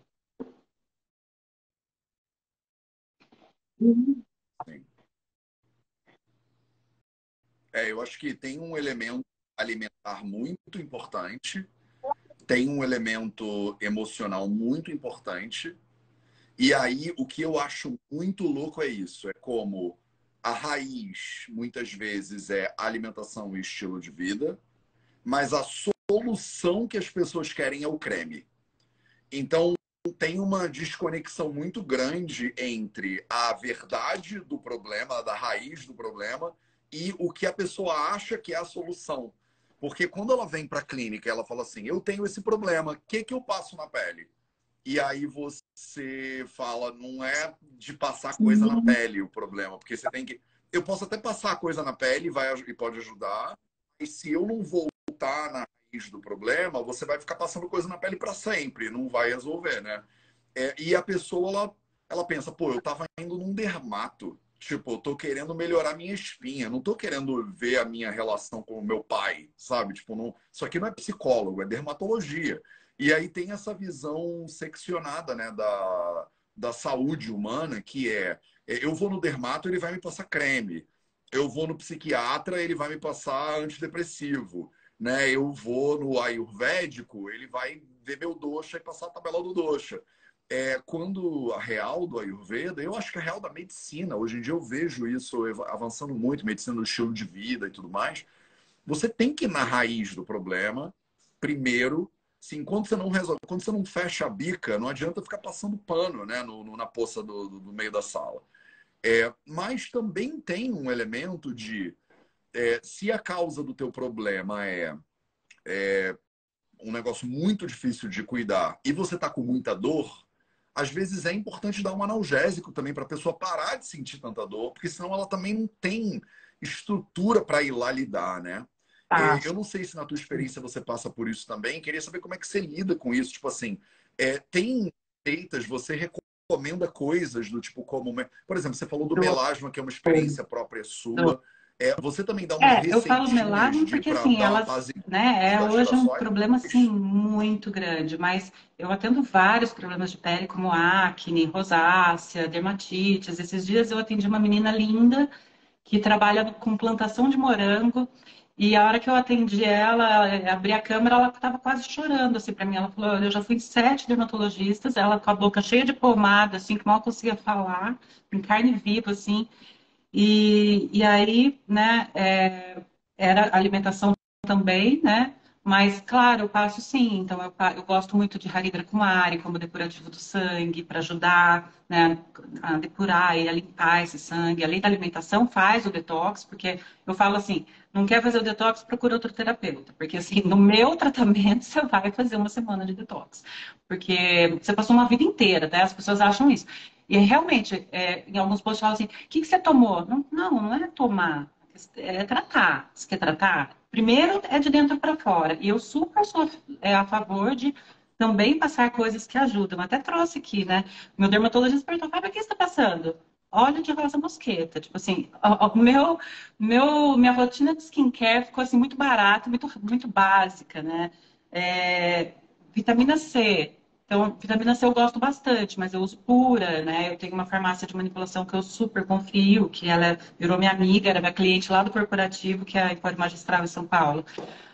É, eu acho que tem um elemento alimentar muito importante, tem um elemento emocional muito importante. E aí, o que eu acho muito louco é isso: é como a raiz, muitas vezes, é alimentação e estilo de vida, mas a solução que as pessoas querem é o creme. Então, tem uma desconexão muito grande entre a verdade do problema, da raiz do problema, e o que a pessoa acha que é a solução. Porque quando ela vem para a clínica, ela fala assim: eu tenho esse problema, o que, que eu passo na pele? E aí você fala: não é de passar coisa na pele o problema, porque você tem que. Eu posso até passar coisa na pele vai, e pode ajudar, e se eu não voltar na raiz do problema, você vai ficar passando coisa na pele para sempre, não vai resolver, né? É, e a pessoa, ela, ela pensa, pô, eu tava indo num dermato, tipo, eu tô querendo melhorar minha espinha, não tô querendo ver a minha relação com o meu pai, sabe? Tipo, não, isso aqui não é psicólogo, é dermatologia. E aí tem essa visão seccionada, né, da, da saúde humana, que é, é eu vou no dermato, ele vai me passar creme. Eu vou no psiquiatra, ele vai me passar antidepressivo né? Eu vou no ayurvédico, ele vai ver meu dosha e passar a tabela do dosha. É, quando a real do Ayurveda, eu acho que a real da medicina, hoje em dia eu vejo isso avançando muito, medicina do estilo de vida e tudo mais. Você tem que ir na raiz do problema, primeiro, se enquanto você não resolve, quando você não fecha a bica, não adianta ficar passando pano né, no, no na poça do, do, do, meio da sala. É, mas também tem um elemento de é, se a causa do teu problema é, é um negócio muito difícil de cuidar e você está com muita dor, às vezes é importante dar um analgésico também para a pessoa parar de sentir tanta dor, porque senão ela também não tem estrutura para ir lá lidar, né? Ah. Eu não sei se na tua experiência você passa por isso também. Queria saber como é que você lida com isso. Tipo assim, é, tem receitas, você recomenda coisas do tipo como... Por exemplo, você falou do melasma, que é uma experiência própria sua. É, você também dá uma É, eu falo melasma porque assim, elas, né, é hoje um problema assim muito grande, mas eu atendo vários problemas de pele como acne, rosácea, dermatites. Esses dias eu atendi uma menina linda que trabalha com plantação de morango e a hora que eu atendi ela, abri a câmera, ela estava quase chorando assim para mim. Ela falou: "Eu já fui sete dermatologistas, ela com a boca cheia de pomada, assim, que mal conseguia falar, em carne viva assim". E, e aí, né, é, era alimentação também, né? Mas, claro, eu passo sim. Então, eu, eu gosto muito de Haridra Kumari como depurativo do sangue, para ajudar né, a depurar e a limpar esse sangue. Além da alimentação, faz o detox, porque eu falo assim, não quer fazer o detox, procura outro terapeuta. Porque, assim, no meu tratamento, você vai fazer uma semana de detox. Porque você passou uma vida inteira, né? As pessoas acham isso. E realmente, é, em alguns posts falam assim, o que, que você tomou? Não, não, não é tomar, é tratar. Você quer tratar? Primeiro é de dentro para fora. E eu super sou é, a favor de também passar coisas que ajudam. Até trouxe aqui, né? Meu dermatologista perguntou, Fábio, o que está passando? Óleo de rosa mosqueta. Tipo assim, o, meu, meu, minha rotina de skincare ficou assim muito barata, muito, muito básica, né? É, vitamina C, então, vitamina C eu gosto bastante, mas eu uso pura, né? Eu tenho uma farmácia de manipulação que eu super confio, que ela virou minha amiga, era minha cliente lá do corporativo, que é a Empório Magistral em São Paulo.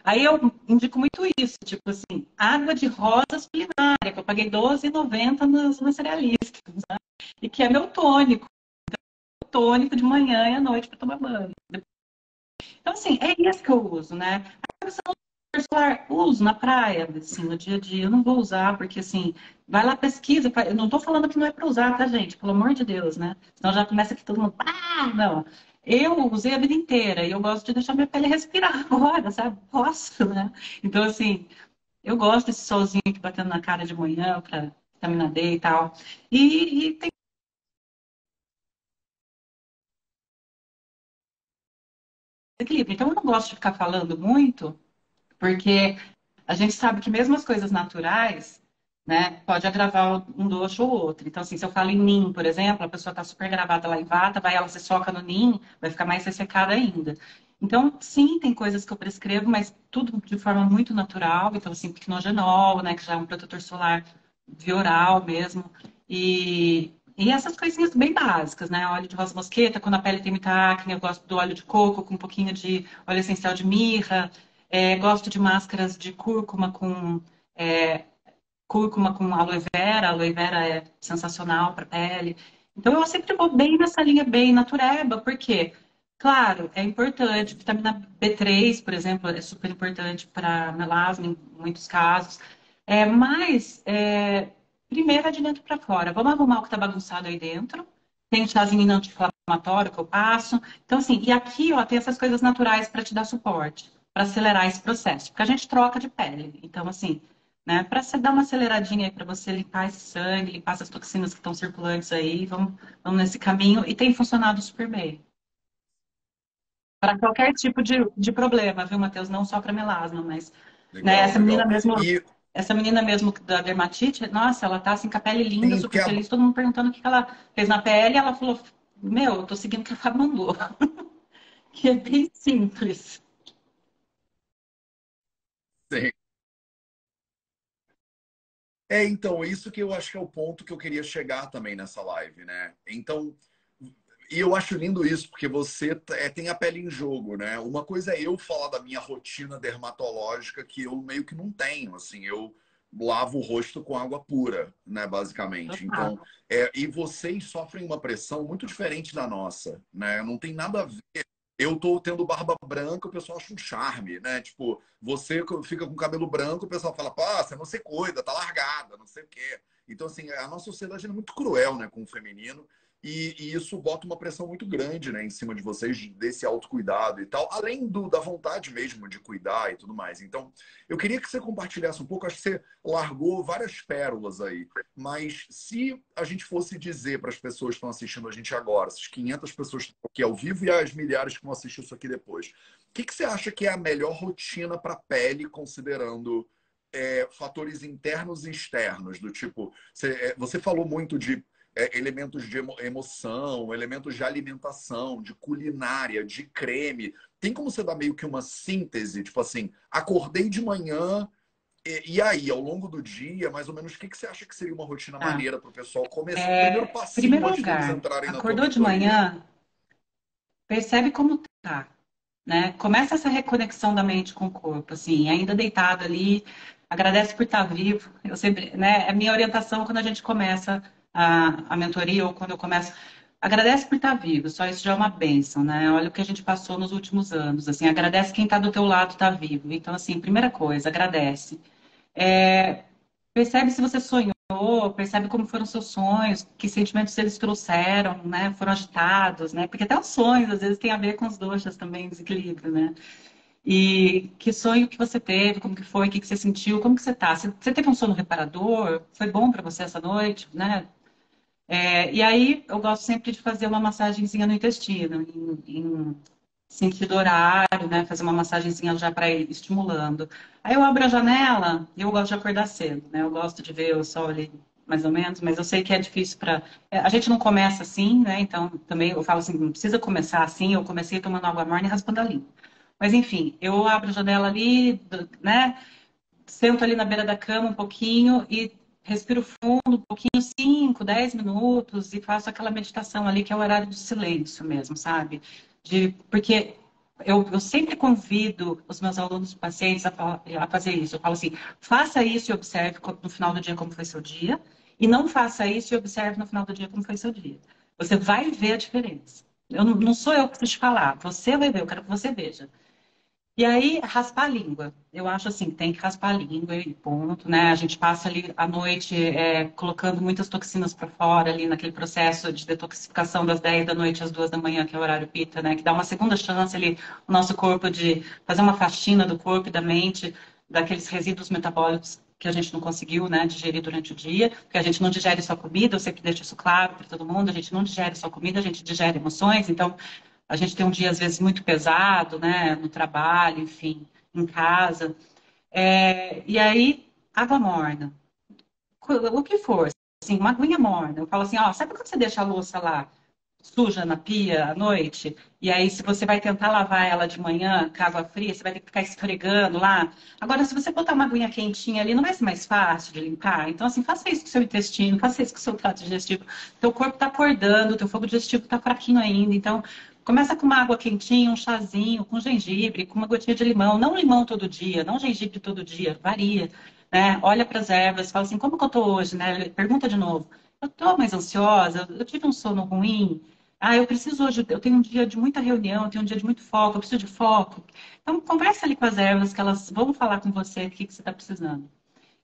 Aí eu indico muito isso, tipo assim, água de rosas culinária, que eu paguei R$12,90 nos, cerealistas, né? e que é meu tônico. Então, tônico de manhã e à noite para tomar banho. Então, assim, é isso que eu uso, né? São solar uso na praia, assim, no dia a dia. Eu não vou usar, porque assim, vai lá, pesquisa. Eu não tô falando que não é para usar, tá, gente? Pelo amor de Deus, né? Senão já começa aqui todo mundo. Ah, não. Eu usei a vida inteira e eu gosto de deixar minha pele respirar agora, sabe? Posso, né? Então, assim, eu gosto desse solzinho batendo na cara de manhã para vitamina D e tal. E, e tem equilíbrio. Então, eu não gosto de ficar falando muito, porque a gente sabe que mesmo as coisas naturais, né, pode agravar um doxo ou outro. Então, assim, se eu falo em NIM, por exemplo, a pessoa está super gravada lá em vata, vai ela se soca no NIM, vai ficar mais ressecada ainda. Então, sim, tem coisas que eu prescrevo, mas tudo de forma muito natural. Então, assim, picnogenol, né, que já é um protetor solar via oral mesmo. E, e essas coisinhas bem básicas, né? Óleo de rosa mosqueta, quando a pele tem muita acne, eu gosto do óleo de coco com um pouquinho de óleo essencial de mirra. É, gosto de máscaras de cúrcuma com é, cúrcuma com aloe vera. Aloe vera é sensacional para pele. Então eu sempre vou bem nessa linha bem natureba, porque, claro, é importante. Vitamina B3, por exemplo, é super importante para melasma em muitos casos. É, mas, é, primeiro é de dentro para fora. Vamos arrumar o que está bagunçado aí dentro. Tem chazinho anti-inflamatório que eu passo. Então, assim, e aqui, ó, tem essas coisas naturais para te dar suporte para acelerar esse processo, porque a gente troca de pele. Então, assim, né, para você dar uma aceleradinha aí para você limpar esse sangue, limpar essas toxinas que estão circulantes aí, vamos, vamos nesse caminho e tem funcionado super bem. Para qualquer tipo de, de problema, viu, Matheus? Não só para melasma, mas legal, né, essa legal. menina mesmo. E... Essa menina mesmo da dermatite, nossa, ela tá assim com a pele linda, Sim, super feliz, todo mundo perguntando o que ela fez na pele, ela falou, meu, eu tô seguindo o que a Fábio mandou. que é bem simples. Sim. É, então, isso que eu acho que é o ponto que eu queria chegar também nessa live, né? Então, e eu acho lindo isso, porque você é, tem a pele em jogo, né? Uma coisa é eu falar da minha rotina dermatológica que eu meio que não tenho, assim, eu lavo o rosto com água pura, né, basicamente. Então, é, e vocês sofrem uma pressão muito diferente da nossa, né? Não tem nada a ver eu tô tendo barba branca, o pessoal acha um charme, né? Tipo, você fica com cabelo branco, o pessoal fala, pô, você não se cuida, tá largada, não sei o quê. Então, assim, a nossa sociedade é muito cruel, né, com o feminino. E, e, isso bota uma pressão muito grande né, em cima de vocês, desse autocuidado e tal, além do, da vontade mesmo de cuidar e tudo mais. Então, eu queria que você compartilhasse um pouco, acho que você largou várias pérolas aí, mas se a gente fosse dizer para as pessoas que estão assistindo a gente agora, essas 500 pessoas que estão aqui ao vivo e as milhares que vão assistir isso aqui depois, o que, que você acha que é a melhor rotina para a pele, considerando é, fatores internos e externos, do tipo, você, é, você falou muito de é, elementos de emo emoção, elementos de alimentação, de culinária, de creme. Tem como você dar meio que uma síntese? Tipo assim, acordei de manhã, e, e aí, ao longo do dia, mais ou menos, o que, que você acha que seria uma rotina ah, maneira para o pessoal começar? É, primeiro passinho primeiro lugar, Acordou de manhã, percebe como tá. Né? Começa essa reconexão da mente com o corpo, assim, ainda deitado ali, agradece por estar vivo. Eu sempre, né, é minha orientação quando a gente começa a, a mentoria ou quando eu começo. agradece por estar vivo, só isso já é uma bênção, né? Olha o que a gente passou nos últimos anos, assim, agradece quem está do teu lado está vivo. Então, assim, primeira coisa, agradece. É, percebe se você sonhou, percebe como foram seus sonhos, que sentimentos eles trouxeram, né? Foram agitados, né? Porque até os sonhos, às vezes, tem a ver com os doxas também, desequilíbrio, né? E que sonho que você teve, como que foi, o que, que você sentiu, como que você tá? Você, você teve um sono reparador? Foi bom para você essa noite, né? É, e aí eu gosto sempre de fazer uma massagenzinha no intestino, em, em sentido horário, né? Fazer uma massagenzinha já para ir estimulando. Aí eu abro a janela e eu gosto de acordar cedo, né? Eu gosto de ver o sol ali mais ou menos, mas eu sei que é difícil para. É, a gente não começa assim, né? Então também eu falo assim, não precisa começar assim. Eu comecei tomando água morna e raspando a língua. Mas enfim, eu abro a janela ali, né? Sento ali na beira da cama um pouquinho e respiro fundo um pouquinho, 5, 10 minutos, e faço aquela meditação ali, que é o horário do silêncio mesmo, sabe? De, porque eu, eu sempre convido os meus alunos pacientes a, a fazer isso. Eu falo assim, faça isso e observe no final do dia como foi seu dia, e não faça isso e observe no final do dia como foi seu dia. Você vai ver a diferença. Eu não, não sou eu que preciso falar, você vai ver, eu quero que você veja. E aí, raspar a língua. Eu acho assim, tem que raspar a língua e ponto, né? A gente passa ali a noite é, colocando muitas toxinas para fora ali naquele processo de detoxificação das 10 da noite às 2 da manhã, que é o horário pita, né? Que dá uma segunda chance ali o nosso corpo de fazer uma faxina do corpo e da mente, daqueles resíduos metabólicos que a gente não conseguiu né, digerir durante o dia, porque a gente não digere só comida, eu sempre deixo isso claro para todo mundo, a gente não digere só comida, a gente digere emoções, então a gente tem um dia, às vezes, muito pesado, né? No trabalho, enfim, em casa. É, e aí, água morna. O que for, assim, uma aguinha morna. Eu falo assim, ó, sabe quando você deixa a louça lá suja na pia à noite? E aí, se você vai tentar lavar ela de manhã com água fria, você vai ter que ficar esfregando lá. Agora, se você botar uma aguinha quentinha ali, não vai ser mais fácil de limpar? Então, assim, faça isso com o seu intestino, faça isso com o seu trato digestivo. Teu corpo está acordando, teu fogo digestivo está fraquinho ainda. Então, Começa com uma água quentinha, um chazinho, com gengibre, com uma gotinha de limão. Não limão todo dia, não gengibre todo dia, varia. Né? Olha para as ervas, fala assim, como que eu estou hoje? Né? Pergunta de novo. Eu estou mais ansiosa, eu tive um sono ruim. Ah, eu preciso hoje, eu tenho um dia de muita reunião, eu tenho um dia de muito foco, eu preciso de foco. Então, conversa ali com as ervas, que elas vão falar com você o que, que você está precisando.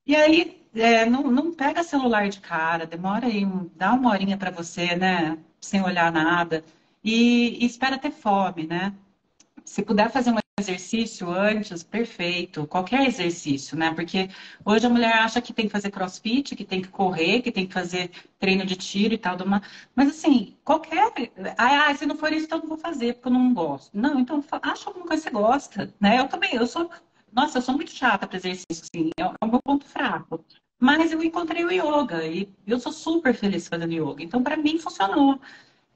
E aí, é, não, não pega celular de cara, demora aí, dá uma horinha para você, né? Sem olhar nada e, e espera ter fome, né? Se puder fazer um exercício antes, perfeito. Qualquer exercício, né? Porque hoje a mulher acha que tem que fazer crossfit, que tem que correr, que tem que fazer treino de tiro e tal. Mas assim, qualquer. Ah, se não for isso, então não vou fazer, porque eu não gosto. Não, então acha alguma coisa que você gosta, né? Eu também, eu sou. Nossa, eu sou muito chata para exercício, assim, é o meu ponto fraco. Mas eu encontrei o yoga e eu sou super feliz fazendo yoga. Então, para mim, funcionou.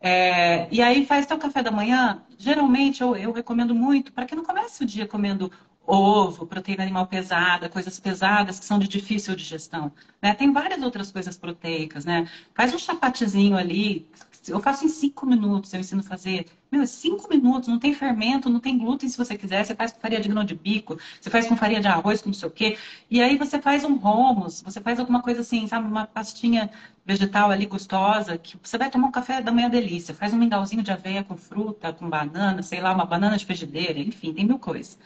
É, e aí faz teu café da manhã. Geralmente eu, eu recomendo muito para que não comece o dia comendo ovo, proteína animal pesada, coisas pesadas que são de difícil digestão. Né? Tem várias outras coisas proteicas, né? Faz um chapatezinho ali, eu faço em cinco minutos, eu ensino a fazer. Meu, cinco minutos, não tem fermento, não tem glúten se você quiser. Você faz com farinha de grão de bico, você faz com farinha de arroz, com não sei o quê. E aí você faz um romos, você faz alguma coisa assim, sabe? Uma pastinha vegetal ali gostosa, que você vai tomar um café da manhã delícia. Faz um mingauzinho de aveia com fruta, com banana, sei lá, uma banana de frigideira, enfim, tem mil coisas.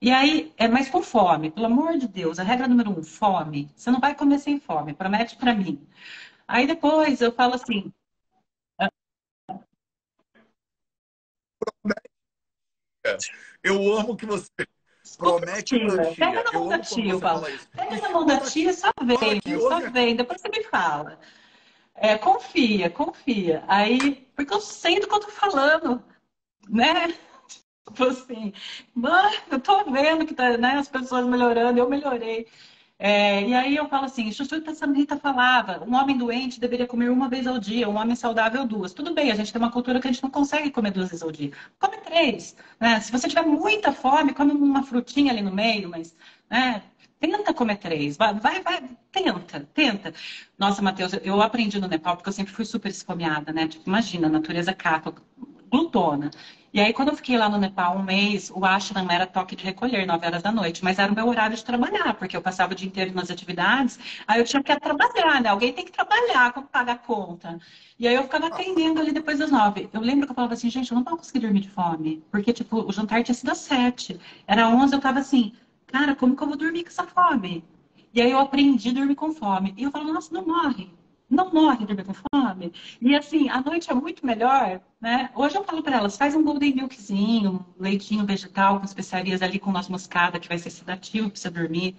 E aí, é mais com fome, pelo amor de Deus, a regra número um, fome. Você não vai comer sem fome, promete para mim. Aí depois eu falo assim, Eu amo que você promete plantinha. Pega na mão da tia, Paulo. Pega na mão da tia, só vem, só vem. Depois você me fala. É, confia, confia. Aí, porque eu sei do que eu tô falando, né? Tipo assim, mano, eu tô vendo que tá, né, as pessoas melhorando, eu melhorei. É, e aí eu falo assim, Chuchu Tassamita falava, um homem doente deveria comer uma vez ao dia, um homem saudável duas. Tudo bem, a gente tem uma cultura que a gente não consegue comer duas vezes ao dia. Come três. Né? Se você tiver muita fome, come uma frutinha ali no meio, mas né, tenta comer três. Vai, vai, vai, tenta, tenta. Nossa, Matheus, eu aprendi no Nepal porque eu sempre fui super esfomeada, né? Tipo, imagina, a natureza capa glutona. E aí, quando eu fiquei lá no Nepal um mês, o ashram era toque de recolher, 9 horas da noite. Mas era o meu horário de trabalhar, porque eu passava o dia inteiro nas atividades. Aí eu tinha que trabalhar, né? Alguém tem que trabalhar para pagar a conta. E aí eu ficava atendendo ali depois das nove. Eu lembro que eu falava assim, gente, eu não vou conseguir dormir de fome. Porque, tipo, o jantar tinha sido às sete. Era onze, eu tava assim, cara, como que eu vou dormir com essa fome? E aí eu aprendi a dormir com fome. E eu falo, nossa, não morre não morre de com fome. E assim, a noite é muito melhor, né? Hoje eu falo para elas, faz um golden milkzinho, um leitinho vegetal com especiarias ali com noz moscada, que vai ser sedativo para você dormir.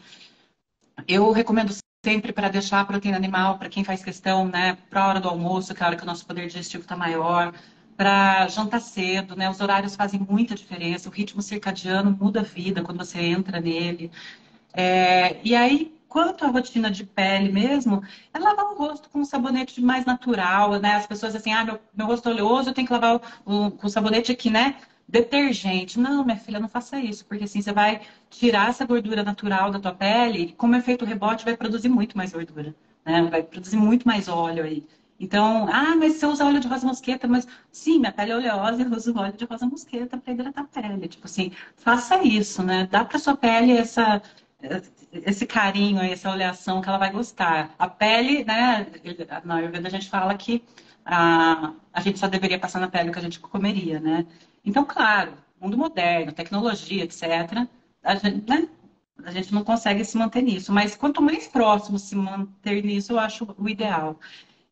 Eu recomendo sempre para deixar a proteína animal para quem faz questão, né, para a hora do almoço, que é a hora que o nosso poder digestivo está maior, para jantar cedo, né? Os horários fazem muita diferença, o ritmo circadiano muda a vida quando você entra nele. É, e aí, quanto à rotina de pele mesmo, é lavar o rosto com um sabonete mais natural, né? As pessoas assim, ah, meu, meu rosto é oleoso, eu tenho que lavar o, com sabonete aqui, né? Detergente. Não, minha filha, não faça isso, porque assim você vai tirar essa gordura natural da tua pele e, como efeito rebote, vai produzir muito mais gordura, né? Vai produzir muito mais óleo aí. Então, ah, mas você usa óleo de rosa mosqueta, mas sim, minha pele é oleosa eu uso óleo de rosa mosqueta para hidratar a pele. Tipo assim, faça isso, né? Dá para sua pele essa esse carinho, essa oleação que ela vai gostar. A pele, né? Na Ayurveda a gente fala que a, a gente só deveria passar na pele o que a gente comeria, né? Então, claro, mundo moderno, tecnologia, etc., a gente, né? a gente não consegue se manter nisso. Mas quanto mais próximo se manter nisso, eu acho o ideal.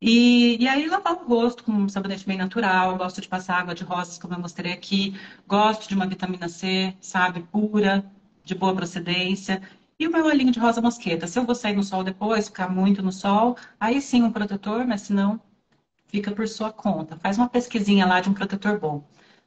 E, e, aí lavar o rosto com um sabonete bem natural. Gosto de passar água de rosas, como eu mostrei aqui. Gosto de uma vitamina C, sabe, pura, de boa procedência. E o meu olhinho de rosa mosqueta. Se eu vou sair no sol depois, ficar muito no sol, aí sim um protetor, mas se não, fica por sua conta. Faz uma pesquisinha lá de um protetor bom.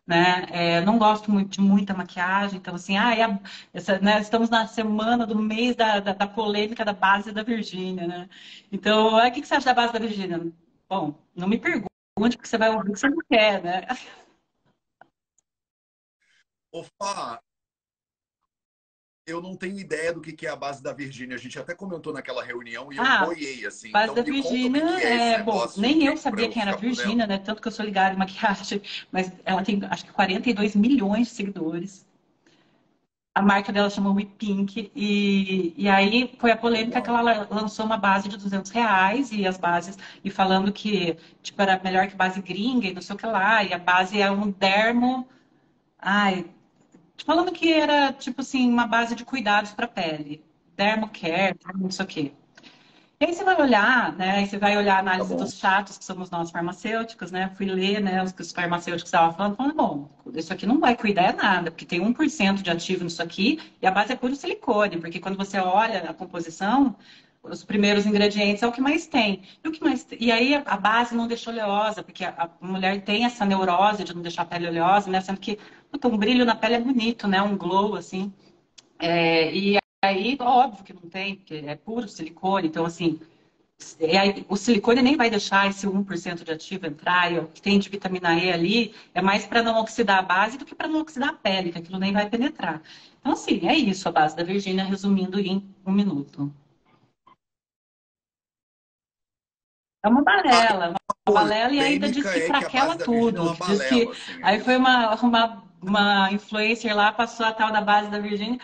Né? É, não gosto muito de muita maquiagem, então assim, ah, a, essa, né, estamos na semana do mês da, da, da, polêmica da base da Virgínia, né? Então, o que, que você acha da base da Virgínia? Bom, não me pergunte, porque você vai ouvir o que você não quer, né? Fá, eu não tenho ideia do que é a base da Virgínia. A gente até comentou naquela reunião e eu ah, apoiei, assim. Base então, da Virgínia é, é bom, nem eu sabia quem era a Virgínia, né? Tanto que eu sou ligada em maquiagem, mas ela tem acho que 42 milhões de seguidores. A marca dela chama We Pink e, e aí foi a polêmica que ela lançou uma base de 200 reais e as bases e falando que tipo era melhor que base gringa e não sei o que lá e a base é um dermo ai falando que era, tipo assim, uma base de cuidados para a pele. Dermocare, não sei o quê. E aí você vai olhar, né? Você vai olhar a análise tá dos chatos, que somos nós farmacêuticos, né? Fui ler, né, os que os farmacêuticos estavam falando, falando, bom, isso aqui não vai cuidar é nada, porque tem 1% de ativo nisso aqui, e a base é puro silicone, porque quando você olha a composição, os primeiros ingredientes é o que mais tem. E, o que mais e aí a base não deixa oleosa, porque a, mulher tem essa neurose de não deixar a pele oleosa, né? Sendo que puta, um brilho na pele é bonito, né? Um glow, assim. É, e aí, óbvio que não tem, porque é puro silicone, então assim. Aí, o silicone nem vai deixar esse 1% de ativo entrar, e o que tem de vitamina E ali é mais para não oxidar a base do que para não oxidar a pele, que aquilo nem vai penetrar. Então, assim, é isso a base da Virgínia, resumindo em um minuto. É uma balela, uma balela e ainda diz que fraquela é que tudo. É diz que... Assim, aí foi uma, uma uma influencer lá passou a tal da base da Virgínia.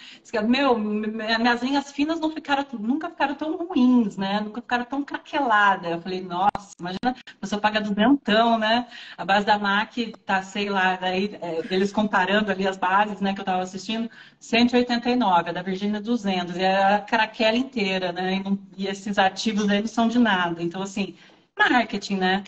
Meu, minhas linhas finas não ficaram, nunca ficaram tão ruins, né? Nunca ficaram tão craqueladas. Eu falei, nossa, imagina, a pessoa paga duzentão, né? A base da MAC tá, sei lá, daí, é, eles comparando ali as bases, né, que eu tava assistindo, 189, a da Virgínia 200, e a craquela inteira, né? E, não, e esses ativos aí não são de nada. Então, assim, marketing, né?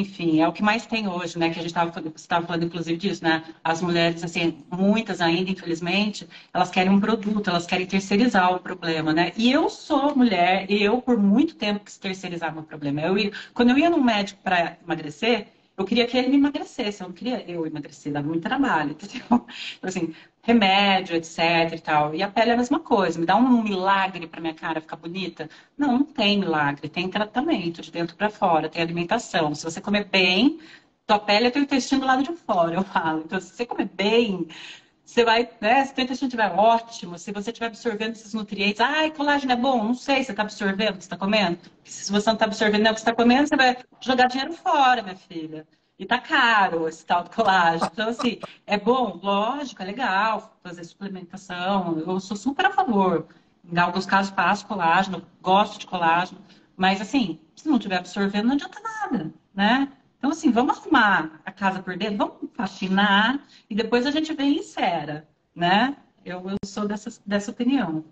Enfim, é o que mais tem hoje, né? Que a gente estava falando, inclusive, disso, né? As mulheres, assim, muitas ainda, infelizmente, elas querem um produto, elas querem terceirizar o problema, né? E eu sou mulher, e eu, por muito tempo, quis terceirizar meu problema. Eu, quando eu ia num médico para emagrecer, eu queria que ele me emagrecesse, eu não queria eu emagrecer, dava muito trabalho, entendeu? Então, assim, remédio, etc e tal. E a pele é a mesma coisa. Me dá um milagre para minha cara ficar bonita? Não, não tem milagre. Tem tratamento de dentro para fora, tem alimentação. Se você comer bem, tua pele é teu intestino do lado de fora, eu falo. Então, se você comer bem, você vai, né? Se teu intestino estiver ótimo, se você estiver absorvendo esses nutrientes, ai, colágeno é bom, não sei, você está absorvendo você está comendo? Se você não está absorvendo o que está comendo, você vai jogar dinheiro fora, minha filha. E tá caro esse tal do colágeno. Então, assim, é bom, lógico, é legal fazer suplementação. Eu sou super a favor. Em alguns casos passo colágeno, gosto de colágeno. Mas, assim, se não estiver absorvendo, não adianta nada, né? Então, assim, vamos arrumar a casa por dentro, vamos faxinar e depois a gente vem e cera, né? Eu, eu sou dessa, dessa opinião.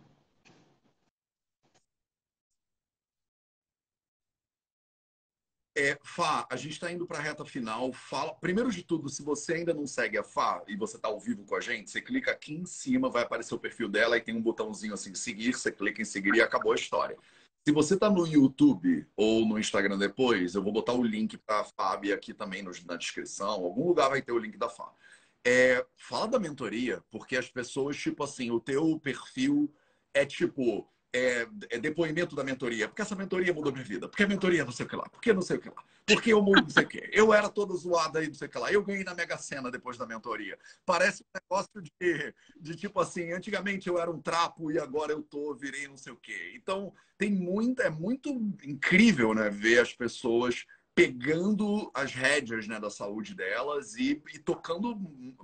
É, Fá, a gente está indo para a reta final. Fala, primeiro de tudo, se você ainda não segue a Fá e você está ao vivo com a gente, você clica aqui em cima, vai aparecer o perfil dela e tem um botãozinho assim, seguir, você clica em seguir e acabou a história. Se você está no YouTube ou no Instagram depois, eu vou botar o link para a Fábio aqui também na descrição. Algum lugar vai ter o link da Fá. É, fala da mentoria, porque as pessoas, tipo assim, o teu perfil é tipo é, é, depoimento da mentoria. Porque essa mentoria mudou minha vida. Porque a mentoria não sei o que lá. Porque não sei o que lá. Porque eu mudo não sei o que. Eu era todo zoado aí, não sei o que lá. Eu ganhei na Mega Sena depois da mentoria. Parece um negócio de, de tipo assim, antigamente eu era um trapo e agora eu tô, virei não sei o que. Então, tem muita, é muito incrível, né, ver as pessoas pegando as rédeas né, da saúde delas e, e tocando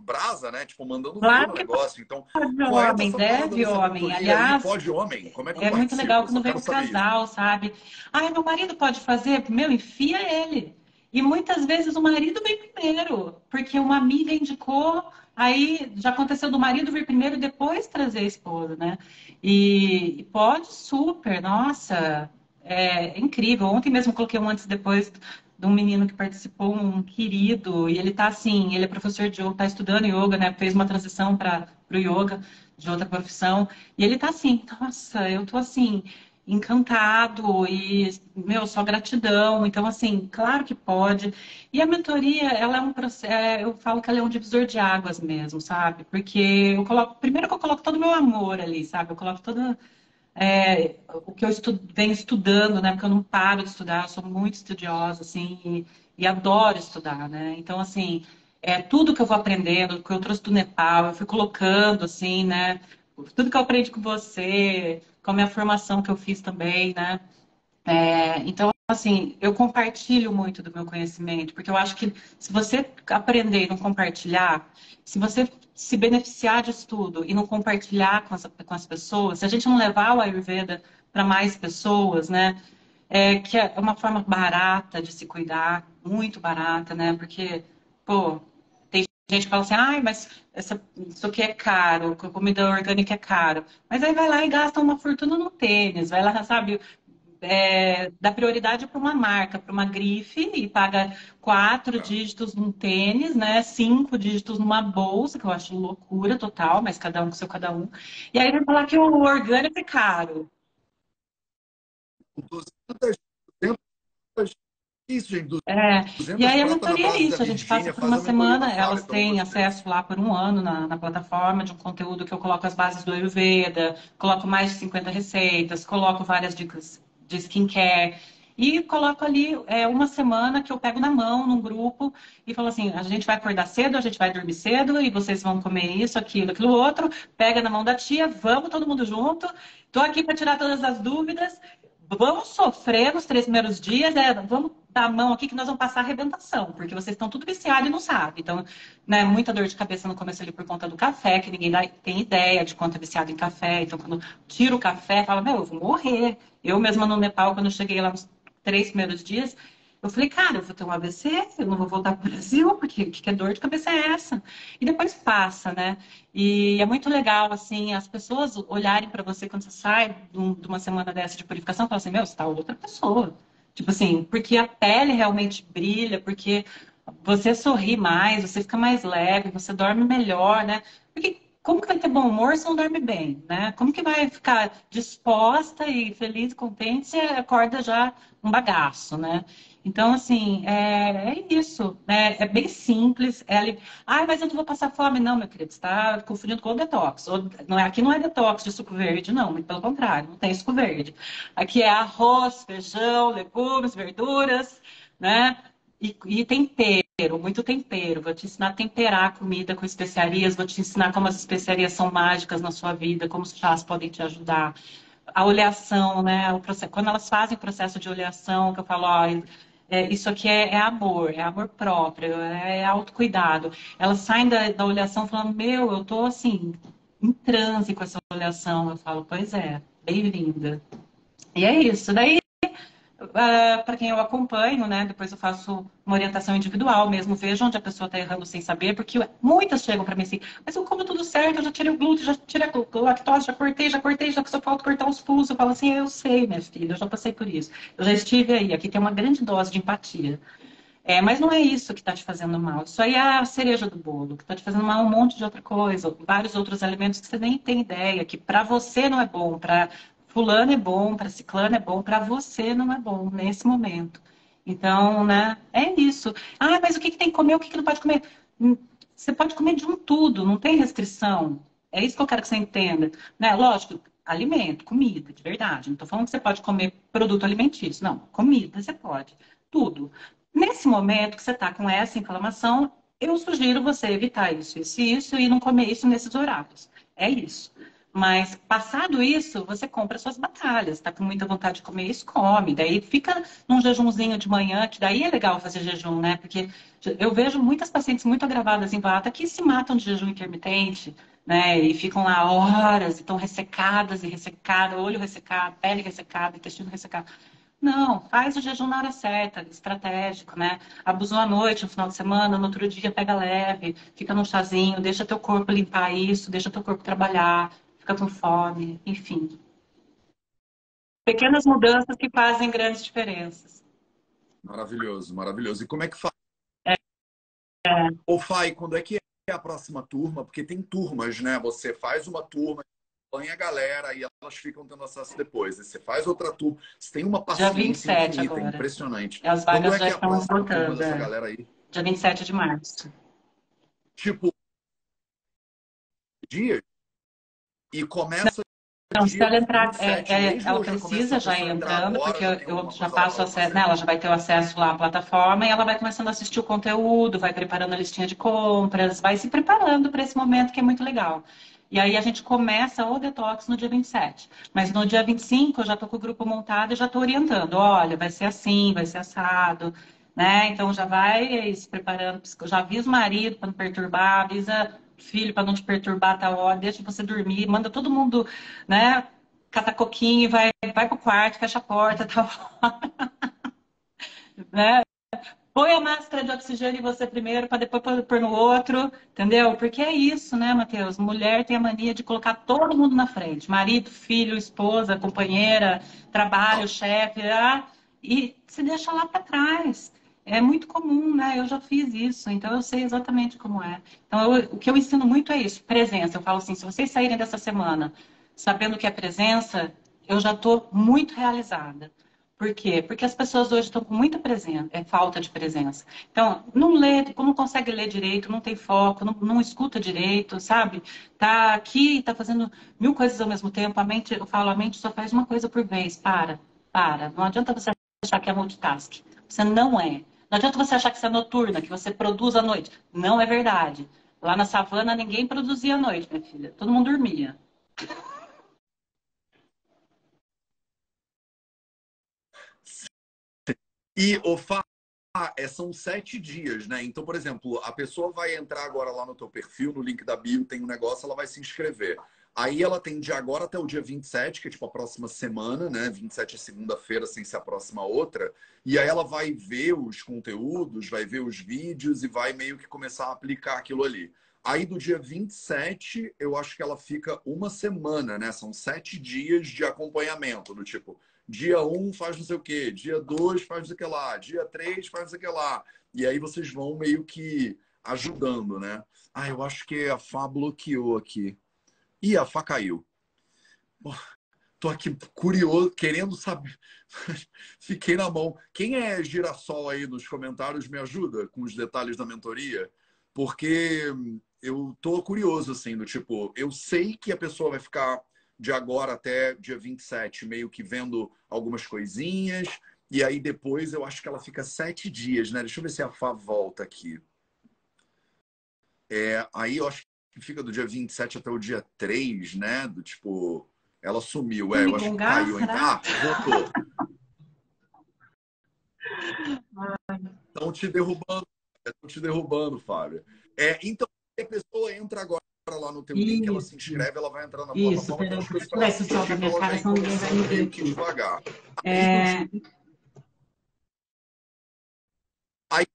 brasa, né? Tipo, mandando claro o negócio. Então, pode é homem, deve homem. Aliás, pode homem. Como é que é muito legal quando vem um casal, sabe? Ai, meu marido pode fazer? Meu, enfia ele. E muitas vezes o marido vem primeiro, porque uma amiga indicou, aí já aconteceu do marido vir primeiro e depois trazer a esposa, né? E, e pode super, nossa, é incrível. Ontem mesmo coloquei um antes e depois de um menino que participou, um querido, e ele tá assim, ele é professor de yoga, tá estudando yoga, né? Fez uma transição para o yoga de outra profissão, e ele tá assim, nossa, eu tô assim, encantado e, meu, só gratidão. Então, assim, claro que pode. E a mentoria, ela é um processo, é, eu falo que ela é um divisor de águas mesmo, sabe? Porque eu coloco, primeiro que eu coloco todo o meu amor ali, sabe? Eu coloco toda é, o que eu estudo, venho estudando, né? Porque eu não paro de estudar, sou muito estudiosa, assim, e, e, adoro estudar, né? Então, assim, é tudo que eu vou aprendendo, que eu trouxe do Nepal, eu fui colocando, assim, né? Tudo que eu aprendi com você, com a minha formação que eu fiz também, né? É, então, assim, eu compartilho muito do meu conhecimento, porque eu acho que se você aprender e não compartilhar, se você se beneficiar disso tudo e não compartilhar com as, com as pessoas, se a gente não levar o Ayurveda para mais pessoas, né? É, que é uma forma barata de se cuidar, muito barata, né? Porque, pô, tem gente que fala assim, ai, mas essa, isso aqui é caro, comida orgânica é caro. Mas aí vai lá e gasta uma fortuna no tênis, vai lá, sabe, é, dá prioridade para uma marca, para uma grife, e paga quatro dígitos num tênis, né? Cinco dígitos numa bolsa, que eu acho loucura total, mas cada um com seu cada um. E aí vai falar que o orgânico é caro. 200, 200, isso, gente. É. E aí a mentoria é isso, a gente passa por uma semana, elas têm acesso lá por um ano na, na, plataforma de um conteúdo que eu coloco as bases do Ayurveda, coloco mais de 50 receitas, coloco várias dicas de skincare. E coloco ali é, uma semana que eu pego na mão num grupo e falo assim: a gente vai acordar cedo, a gente vai dormir cedo e vocês vão comer isso, aquilo, aquilo outro. Pega na mão da tia, vamos todo mundo junto. Estou aqui para tirar todas as dúvidas. Vamos sofrer nos três primeiros dias, é, vamos a mão aqui que nós vamos passar arrebentação, porque vocês estão tudo viciados e não sabem. Então, né, muita dor de cabeça no começo ali por conta do café, que ninguém dá, tem ideia de quanto é viciado em café. Então, quando tiro o café, fala, meu, eu vou morrer. Eu mesma no Nepal, quando eu cheguei lá nos três primeiros dias, eu falei, cara, eu vou ter um AVC, eu não vou voltar para o Brasil, porque que dor de cabeça é essa? E depois passa, né? E é muito legal, assim, as pessoas olharem para você quando você sai de uma semana dessa de purificação e falam assim, meu, você está outra pessoa. Tipo assim, porque a pele realmente brilha, porque você sorri mais, você fica mais leve, você dorme melhor, né? Porque como que vai ter bom humor se não dorme bem, né? Como que vai ficar disposta e feliz, contente se acorda já um bagaço, né? Então, assim, é, é isso, né? É bem simples. É ali, ah, mas eu não vou passar fome. Não, meu querido, está confundindo com o detox. Não é, aqui não é detox de suco verde, não, muito pelo contrário, não tem suco verde. Aqui é arroz, feijão, legumes, verduras, né? E, e tempero, muito tempero. Vou te ensinar a temperar a comida com especiarias, vou te ensinar como as especiarias são mágicas na sua vida, como os chás podem te ajudar. A oleação, né? O processo, quando elas fazem o processo de oleação, que eu falo, ó, é, isso aqui é, é, amor, é amor próprio, é, é autocuidado. Elas saem da, da olhação falando, meu, eu tô assim, em transe com essa olhação. Eu falo, pois é, bem-vinda. E é isso. Daí uh, ah, para quem eu acompanho, né? Depois eu faço uma orientação individual mesmo, vejo onde a pessoa está errando sem saber, porque muitas chegam para mim assim, mas eu como tudo certo, eu já tirei o glúten, já tirei a lactose, já cortei, já cortei, já só falta cortar os pulsos. Eu falo assim, eu sei, minha filha, eu já passei por isso. Eu já estive aí, aqui tem uma grande dose de empatia. É, mas não é isso que está te fazendo mal. Isso aí é a cereja do bolo, que está te fazendo mal um monte de outra coisa, vários outros alimentos que você nem tem ideia, que para você não é bom, para fulano é bom, para ciclano é bom, para você não é bom nesse momento. Então, né, é isso. Ah, mas o que, que tem que comer, o que, que não pode comer? Hum, você pode comer de um tudo, não tem restrição. É isso que eu quero que você entenda. Né? Lógico, alimento, comida, de verdade. Não estou falando que você pode comer produto alimentício. Não, comida você pode. Tudo. Nesse momento que você está com essa inflamação, eu sugiro você evitar isso, isso isso e não comer isso nesses horários. É isso. Mas, passado isso, você compra suas batalhas. Tá com muita vontade de comer isso, come. Daí fica num jejumzinho de manhã, que daí é legal fazer jejum, né? Porque eu vejo muitas pacientes muito agravadas em vata que se matam de jejum intermitente, né? E ficam lá horas, estão ressecadas e ressecadas, olho ressecado, pele ressecada, intestino ressecado. Não, faz o jejum na hora certa, estratégico, né? Abusou à noite, no final de semana, no outro dia pega leve, fica num chazinho, deixa teu corpo limpar isso, deixa teu corpo trabalhar, fica com fome, enfim. Pequenas mudanças que fazem grandes diferenças. Maravilhoso, maravilhoso. E como é que faz? É. Ô, Fai, quando é que é a próxima turma? Porque tem turmas, né? Você faz uma turma, acompanha a galera e elas ficam tendo acesso depois. E você faz outra turma. Você tem uma paciência Dia 27 infinita, agora. impressionante. E as vagas é já é estão esgotando. É. Galera aí? Dia 27 de março. Tipo, dias? E começa. Não, se ela entrar, é, é, ela precisa já ir entrando, porque eu, eu já passo acesso, né, ela já vai ter o acesso lá à plataforma e ela vai começando a assistir o conteúdo, vai preparando a listinha de compras, vai se preparando para esse momento que é muito legal. E aí a gente começa o detox no dia 27. Mas no dia 25 eu já estou com o grupo montado e já estou orientando. Olha, vai ser assim, vai ser assado. Né? Então já vai se preparando, já avisa o marido para não perturbar, avisa filho para não te perturbar tá hora, deixa você dormir, manda todo mundo, né, catar coquinho, vai, vai pro quarto, fecha a porta, tá né? Põe a máscara de oxigênio em você primeiro, para depois pôr no outro, entendeu? Porque é isso, né, Matheus? Mulher tem a mania de colocar todo mundo na frente. Marido, filho, esposa, companheira, trabalho, chefe, ah, e se deixa lá para trás é muito comum, né? Eu já fiz isso, então eu sei exatamente como é. Então, eu, o que eu ensino muito é isso, presença. Eu falo assim, se vocês saírem dessa semana sabendo que é presença, eu já estou muito realizada. Por quê? Porque as pessoas hoje estão com muita presença, é falta de presença. Então, não lê, não consegue ler direito, não tem foco, não, não escuta direito, sabe? Tá aqui, tá fazendo mil coisas ao mesmo tempo. A mente, eu falo, a mente só faz uma coisa por vez. Para, para. Não adianta você achar que é multitask. Você não é. Não adianta você achar que você é noturna, que você produz à noite. Não é verdade. Lá na savana ninguém produzia à noite, minha filha. Todo mundo dormia. E o fa... é, são sete dias, né? Então, por exemplo, a pessoa vai entrar agora lá no teu perfil, no link da bio, tem um negócio, ela vai se inscrever. Aí ela tem de agora até o dia 27, que é tipo a próxima semana, né? 27 é segunda-feira, sem ser a próxima outra. E aí ela vai ver os conteúdos, vai ver os vídeos e vai meio que começar a aplicar aquilo ali. Aí do dia 27, eu acho que ela fica uma semana, né? São sete dias de acompanhamento, do tipo, dia 1 um faz não sei o quê, dia 2 faz não sei o que lá, dia 3 faz não sei o que lá. E aí vocês vão meio que ajudando, né? Ah, eu acho que a Fá bloqueou aqui. E a faca caiu. Tô aqui curioso, querendo saber. Fiquei na mão. Quem é girassol aí nos comentários me ajuda com os detalhes da mentoria? Porque eu tô curioso, assim, do tipo, eu sei que a pessoa vai ficar de agora até dia 27, meio que vendo algumas coisinhas. E aí depois eu acho que ela fica sete dias, né? Deixa eu ver se a Fá volta aqui. É, aí eu acho que fica do dia 27 até o dia 3, né? Do tipo, ela sumiu. É, eu acho que caiu. Ah, voltou. Estão te derrubando, estão te derrubando, Fábio. É, então, a pessoa entra agora lá no teu link, ela se inscreve, ela vai entrar na Isso, plataforma. Isso, peraí, deixa eu da minha cara, senão ninguém vai me ver aqui. Devagar. É... Aí,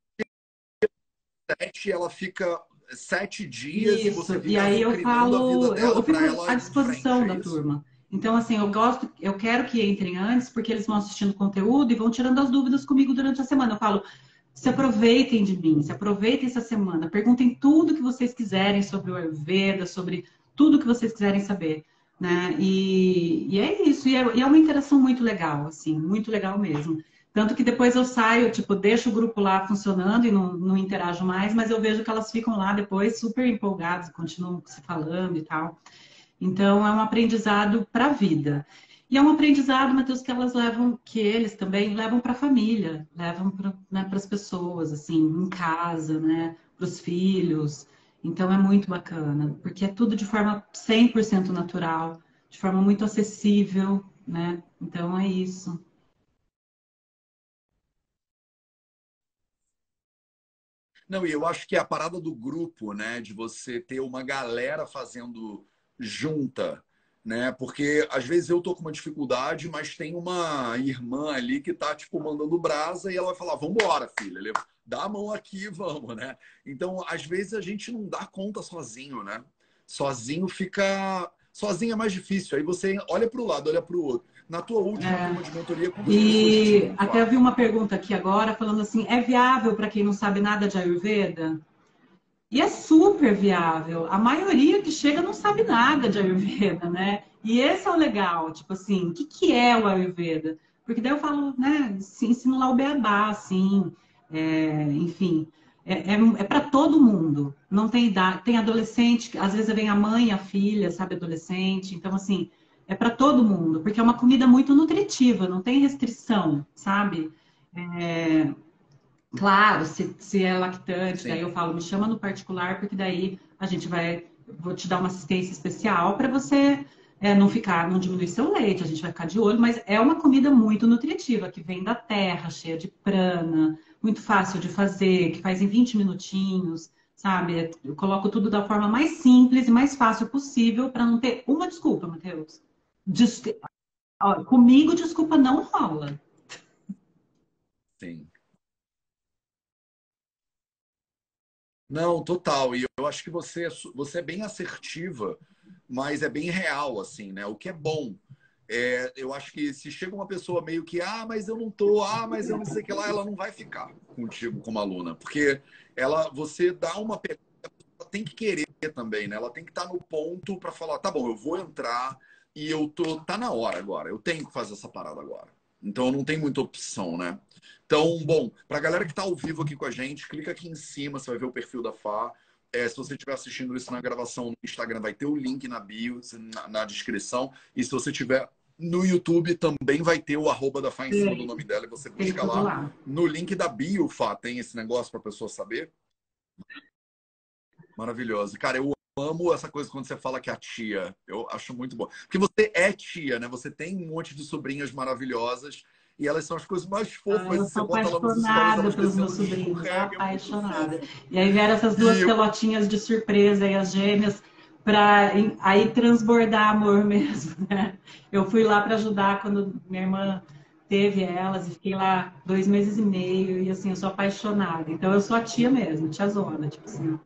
ela fica sete dias Isso, e você fica e aí eu falo, eu, eu fico à disposição da é turma. Então, assim, eu gosto, eu quero que entrem antes, porque eles vão assistindo conteúdo e vão tirando as dúvidas comigo durante a semana. Eu falo, se aproveitem de mim, se aproveitem essa semana, perguntem tudo que vocês quiserem sobre o Ayurveda, sobre tudo que vocês quiserem saber. Né? E, e é isso, e é, e é, uma interação muito legal, assim, muito legal mesmo. Tanto que depois eu saio, tipo, deixo o grupo lá funcionando e não, não interajo mais, mas eu vejo que elas ficam lá depois super empolgadas, continuam se falando e tal. Então, é um aprendizado para a vida. E é um aprendizado, Matheus, que elas levam, que eles também levam para a família, levam para né, as pessoas, assim, em casa, né, para os filhos. Então, é muito bacana, porque é tudo de forma 100% natural, de forma muito acessível, né? Então, é isso. Não, e eu acho que é a parada do grupo, né, de você ter uma galera fazendo junta, né? Porque às vezes eu tô com uma dificuldade, mas tem uma irmã ali que tá tipo mandando brasa e ela vai falar: "Vambora, filha, dá a mão aqui, vamos", né? Então, às vezes a gente não dá conta sozinho, né? Sozinho fica sozinho é mais difícil. Aí você olha para o lado, olha para o outro. Na tua última é. turma de mentoria, E até eu vi uma pergunta aqui agora falando assim: é viável para quem não sabe nada de Ayurveda? E é super viável. A maioria que chega não sabe nada de Ayurveda, né? E esse é o legal, tipo assim, o que, que é o Ayurveda? Porque daí eu falo, né, ensino lá o beabá, assim, é, enfim, é, é, é para todo mundo. Não tem idade, tem adolescente, às vezes vem a mãe, a filha, sabe, adolescente. Então, assim, é para todo mundo, porque é uma comida muito nutritiva, não tem restrição, sabe? É, Claro, se, se é lactante, Sim. daí eu falo, me chama no particular, porque daí a gente vai, vou te dar uma assistência especial para você é, não ficar, não diminuir seu leite, a gente vai ficar de olho, mas é uma comida muito nutritiva, que vem da terra, cheia de prana, muito fácil de fazer, que faz em 20 minutinhos, sabe? Eu coloco tudo da forma mais simples e mais fácil possível para não ter uma desculpa, Matheus. Comigo, desculpa não rola. Sim. Não, total. E eu acho que você, é você é bem assertiva, mas é bem real, assim, né? O que é bom. É, eu acho que se chega uma pessoa meio que, ah, mas eu não tô, ah, mas eu não sei o que lá, ela não vai ficar contigo como aluna. Porque ela, você dá uma ela tem que querer também, né? Ela tem que estar tá no ponto para falar, tá bom, eu vou entrar e eu tô, tá na hora agora, eu tenho que fazer essa parada agora. Então não tem muita opção, né? Então, bom, para a galera que está ao vivo aqui com a gente, clica aqui em cima, você vai ver o perfil da Fá. É, se você estiver assistindo isso na gravação no Instagram, vai ter o link na bio, na, na descrição. E se você estiver no YouTube, também vai ter o arroba da Fá em cima do nome dela. E você busca lá. lá. No link da bio, Fá, tem esse negócio para a pessoa saber. Maravilhoso. Cara, eu amo essa coisa quando você fala que é a tia. Eu acho muito bom. Porque você é tia, né? Você tem um monte de sobrinhas maravilhosas e elas são as coisas mais fofas. Ah, eu sou apaixonada pelos meus sobrinhos, é apaixonada. E aí vieram essas duas e pelotinhas de surpresa e as gêmeas para aí transbordar amor mesmo, né? Eu fui lá para ajudar quando minha irmã teve elas e fiquei lá dois meses e meio e assim, eu sou apaixonada. Então eu sou a tia mesmo, tia zona, tipo assim.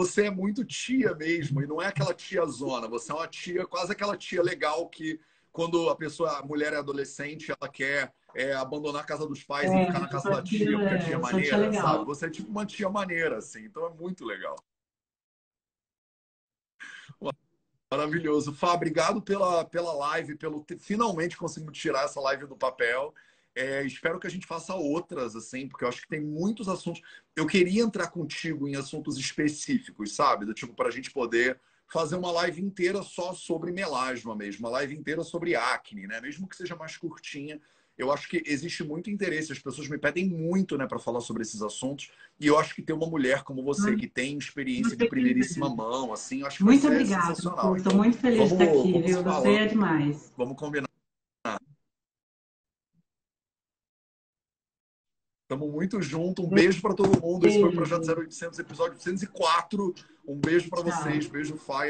Você é muito tia mesmo, e não é aquela tia zona, você é uma tia, quase aquela tia legal que quando a pessoa, a mulher é adolescente, ela quer é, abandonar a casa dos pais é, e ficar na casa da tia, porque a tia é maneira, tia sabe? Você é tipo uma tia maneira, assim, então é muito legal. Maravilhoso. Fá, obrigado pela, pela live, pelo finalmente conseguimos tirar essa live do papel. É, espero que a gente faça outras, assim, porque eu acho que tem muitos assuntos. Eu queria entrar contigo em assuntos específicos, sabe? Do tipo, para a gente poder fazer uma live inteira só sobre melasma mesmo, uma live inteira sobre acne, né? Mesmo que seja mais curtinha. Eu acho que existe muito interesse, as pessoas me pedem muito, né, para falar sobre esses assuntos. E eu acho que ter uma mulher como você, que tem experiência de primeiríssima mão, assim, eu acho que muito obrigada. Estou muito feliz vamos, de estar aqui, viu? Você é demais. Vamos combinar Tamo muito junto. Um beijo para todo mundo. Esse foi o Projeto 0800, episódio 204. Um beijo para vocês. Beijo, Faia.